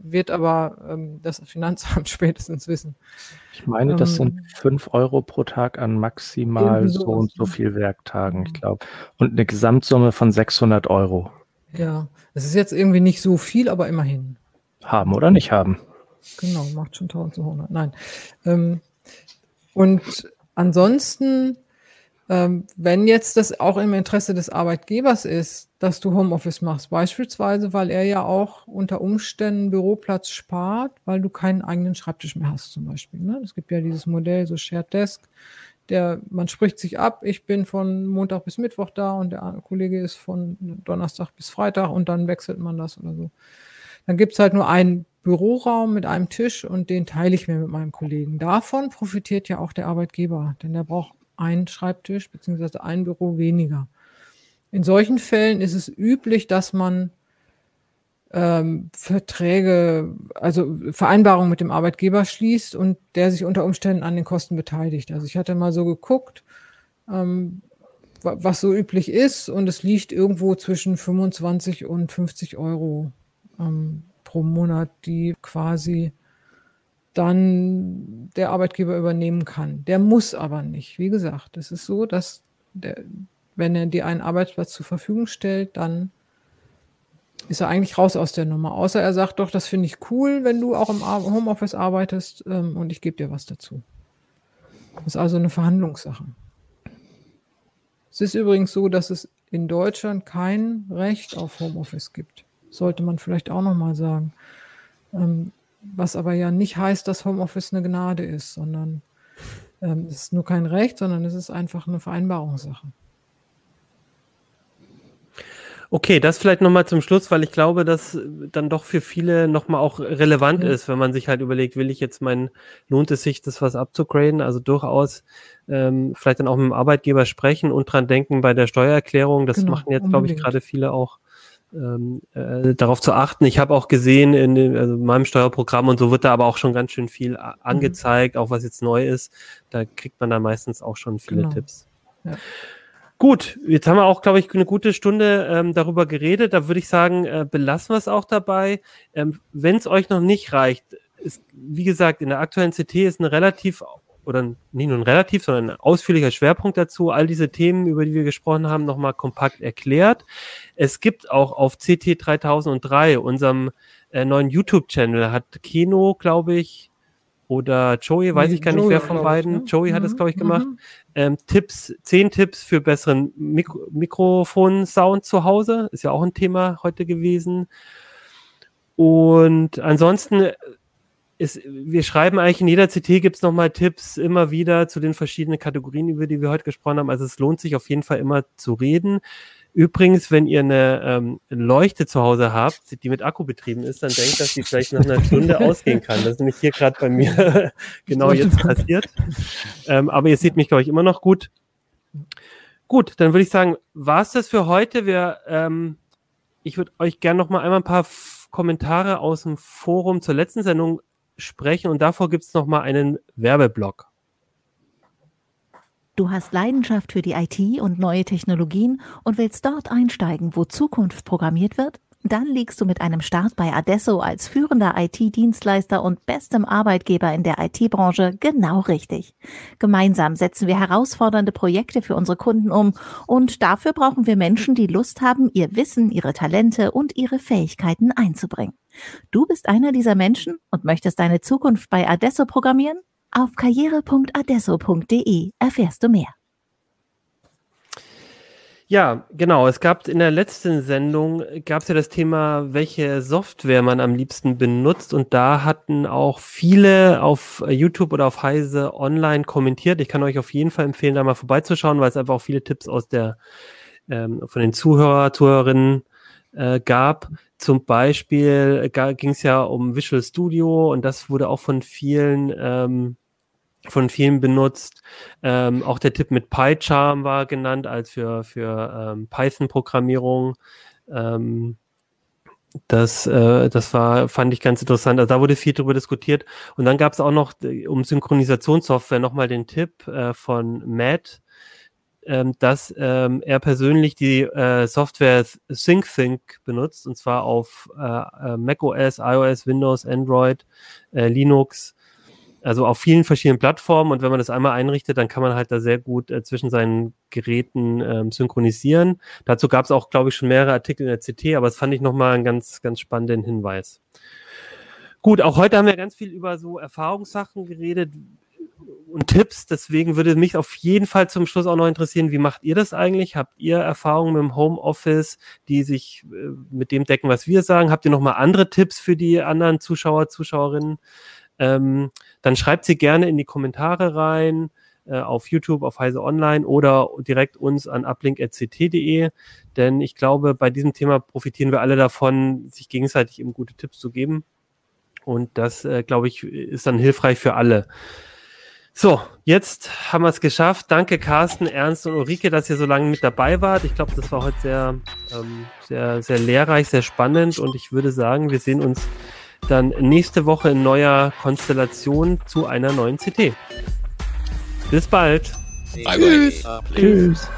wird aber ähm, das Finanzamt spätestens wissen. Ich meine, das Ähm, sind 5 Euro pro Tag an maximal so und so ne? viel Werktagen, ich glaube. Und eine Gesamtsumme von 600 Euro. Ja, es ist jetzt irgendwie nicht so viel, aber immerhin. Haben oder nicht haben. Genau, macht schon 1200. Nein. Ähm, und ansonsten, ähm, wenn jetzt das auch im Interesse des Arbeitgebers ist, dass du Homeoffice machst, beispielsweise, weil er ja auch unter Umständen Büroplatz spart, weil du keinen eigenen Schreibtisch mehr hast, zum Beispiel. Ne? Es gibt ja dieses Modell, so Shared Desk, der, man spricht sich ab, ich bin von Montag bis Mittwoch da und der Kollege ist von Donnerstag bis Freitag und dann wechselt man das oder so. Dann gibt es halt nur einen Büroraum mit einem Tisch und den teile ich mir mit meinem Kollegen. Davon profitiert ja auch der Arbeitgeber, denn der braucht einen Schreibtisch beziehungsweise ein Büro weniger. In solchen Fällen ist es üblich, dass man ähm, Verträge, also Vereinbarungen mit dem Arbeitgeber schließt und der sich unter Umständen an den Kosten beteiligt. Also ich hatte mal so geguckt, ähm, wa- was so üblich ist und es liegt irgendwo zwischen 25 und 50 Euro ähm, pro Monat, die quasi dann der Arbeitgeber übernehmen kann. Der muss aber nicht. Wie gesagt, es ist so, dass der, wenn er dir einen Arbeitsplatz zur Verfügung stellt, dann ist er eigentlich raus aus der Nummer. Außer er sagt doch, das finde ich cool, wenn du auch im Homeoffice arbeitest ähm, und ich gebe dir was dazu. Das ist also eine Verhandlungssache. Es ist übrigens so, dass es in Deutschland kein Recht auf Homeoffice gibt. Sollte man vielleicht auch nochmal sagen. Ähm, was aber ja nicht heißt, dass Homeoffice eine Gnade ist, sondern ähm, es ist nur kein Recht, sondern es ist einfach eine Vereinbarungssache. Okay, das vielleicht nochmal zum Schluss, weil ich glaube, dass dann doch für viele nochmal auch relevant Ja. ist, wenn man sich halt überlegt, will ich jetzt mein, lohnt es sich, das was abzugraden? Also durchaus ähm, vielleicht dann auch mit dem Arbeitgeber sprechen und dran denken bei der Steuererklärung. Das Genau, machen jetzt, glaube ich, unbedingt. gerade viele auch. Ähm, äh, darauf zu achten. Ich habe auch gesehen in, dem, also in meinem Steuerprogramm und so wird da aber auch schon ganz schön viel Mhm. angezeigt, auch was jetzt neu ist. Da kriegt man da meistens auch schon viele Genau. Tipps. Ja. Gut, jetzt haben wir auch, glaube ich, eine gute Stunde ähm, darüber geredet. Da würde ich sagen, äh, belassen wir es auch dabei. Ähm, Wenn es euch noch nicht reicht, ist, wie gesagt, in der aktuellen CT ist ein relativ oder nicht nur ein relativ, sondern ein ausführlicher Schwerpunkt dazu. All diese Themen, über die wir gesprochen haben, nochmal kompakt erklärt. Es gibt auch auf CT 3003, unserem äh, neuen YouTube-Channel, hat Keno, glaube ich, oder Joey, weiß Nee, ich gar nicht, Joey, wer von glaub ich, beiden. ne? Joey hat es, Mhm, glaube ich, gemacht mhm. ähm, Tipps, zehn Tipps für besseren Mikro Mikrofon-Sound zu Hause. Ist ja auch ein Thema heute gewesen. Und ansonsten ist, wir schreiben eigentlich in jeder CT gibt es nochmal Tipps immer wieder zu den verschiedenen Kategorien, über die wir heute gesprochen haben. Also es lohnt sich auf jeden Fall immer zu reden. Übrigens, wenn ihr eine ähm, Leuchte zu Hause habt, die mit Akku betrieben ist, dann denkt, dass die vielleicht nach einer Stunde ausgehen kann. Das ist nämlich hier gerade bei mir genau jetzt passiert. Ähm, aber ihr seht mich, glaube ich, immer noch gut. Gut, dann würde ich sagen, war es das für heute. Wir, ähm, ich würde euch gerne noch mal einmal ein paar Kommentare aus dem Forum zur letzten Sendung sprechen und davor gibt es nochmal einen Werbeblock. Du hast Leidenschaft für die IT und neue Technologien und willst dort einsteigen, wo Zukunft programmiert wird? Dann liegst du mit einem Start bei Adesso als führender IT-Dienstleister und bestem Arbeitgeber in der IT-Branche genau richtig. Gemeinsam setzen wir herausfordernde Projekte für unsere Kunden um und dafür brauchen wir Menschen, die Lust haben, ihr Wissen, ihre Talente und ihre Fähigkeiten einzubringen. Du bist einer dieser Menschen und möchtest deine Zukunft bei Adesso programmieren? Auf karriere.adesso.de erfährst du mehr. Ja, genau. Es gab in der letzten Sendung gab es ja das Thema, welche Software man am liebsten benutzt und da hatten auch viele auf YouTube oder auf Heise online kommentiert. Ich kann euch auf jeden Fall empfehlen, da mal vorbeizuschauen, weil es einfach auch viele Tipps aus der ähm, von den Zuhörer, Zuhörerinnen äh, gab. Zum Beispiel ging es ja um Visual Studio und das wurde auch von vielen ähm, von vielen benutzt. Ähm, auch der Tipp mit PyCharm war genannt als für, für ähm, Python-Programmierung. Ähm, das, äh, das war, fand ich ganz interessant. Also da wurde viel darüber diskutiert. Und dann gab es auch noch äh, um Synchronisationssoftware nochmal den Tipp äh, von Matt, ähm, dass ähm, er persönlich die äh, Software SyncThink benutzt, und zwar auf äh, äh macOS, iOS, Windows, Android, äh, Linux also auf vielen verschiedenen Plattformen und wenn man das einmal einrichtet, dann kann man halt da sehr gut äh, zwischen seinen Geräten ähm, synchronisieren. Dazu gab es auch, glaube ich, schon mehrere Artikel in der CT, aber das fand ich nochmal einen ganz, ganz spannenden Hinweis. Gut, auch heute haben wir ganz viel über so Erfahrungssachen geredet und Tipps, deswegen würde mich auf jeden Fall zum Schluss auch noch interessieren, wie macht ihr das eigentlich? Habt ihr Erfahrungen mit dem Homeoffice, die sich äh, mit dem decken, was wir sagen? Habt ihr nochmal andere Tipps für die anderen Zuschauer, Zuschauerinnen? Ähm, dann schreibt sie gerne in die Kommentare rein äh, auf YouTube, auf Heise Online oder direkt uns an uplink.ct.de, denn ich glaube, bei diesem Thema profitieren wir alle davon, sich gegenseitig eben gute Tipps zu geben. Und das, äh, glaube ich, ist dann hilfreich für alle. So, jetzt haben wir es geschafft. Danke Carsten, Ernst und Ulrike, dass ihr so lange mit dabei wart. Ich glaube, das war heute sehr, ähm, sehr, sehr lehrreich, sehr spannend und ich würde sagen, wir sehen uns dann nächste Woche in neuer Konstellation zu einer neuen CT. Bis bald. Bye bye. Tschüss. Tschüss.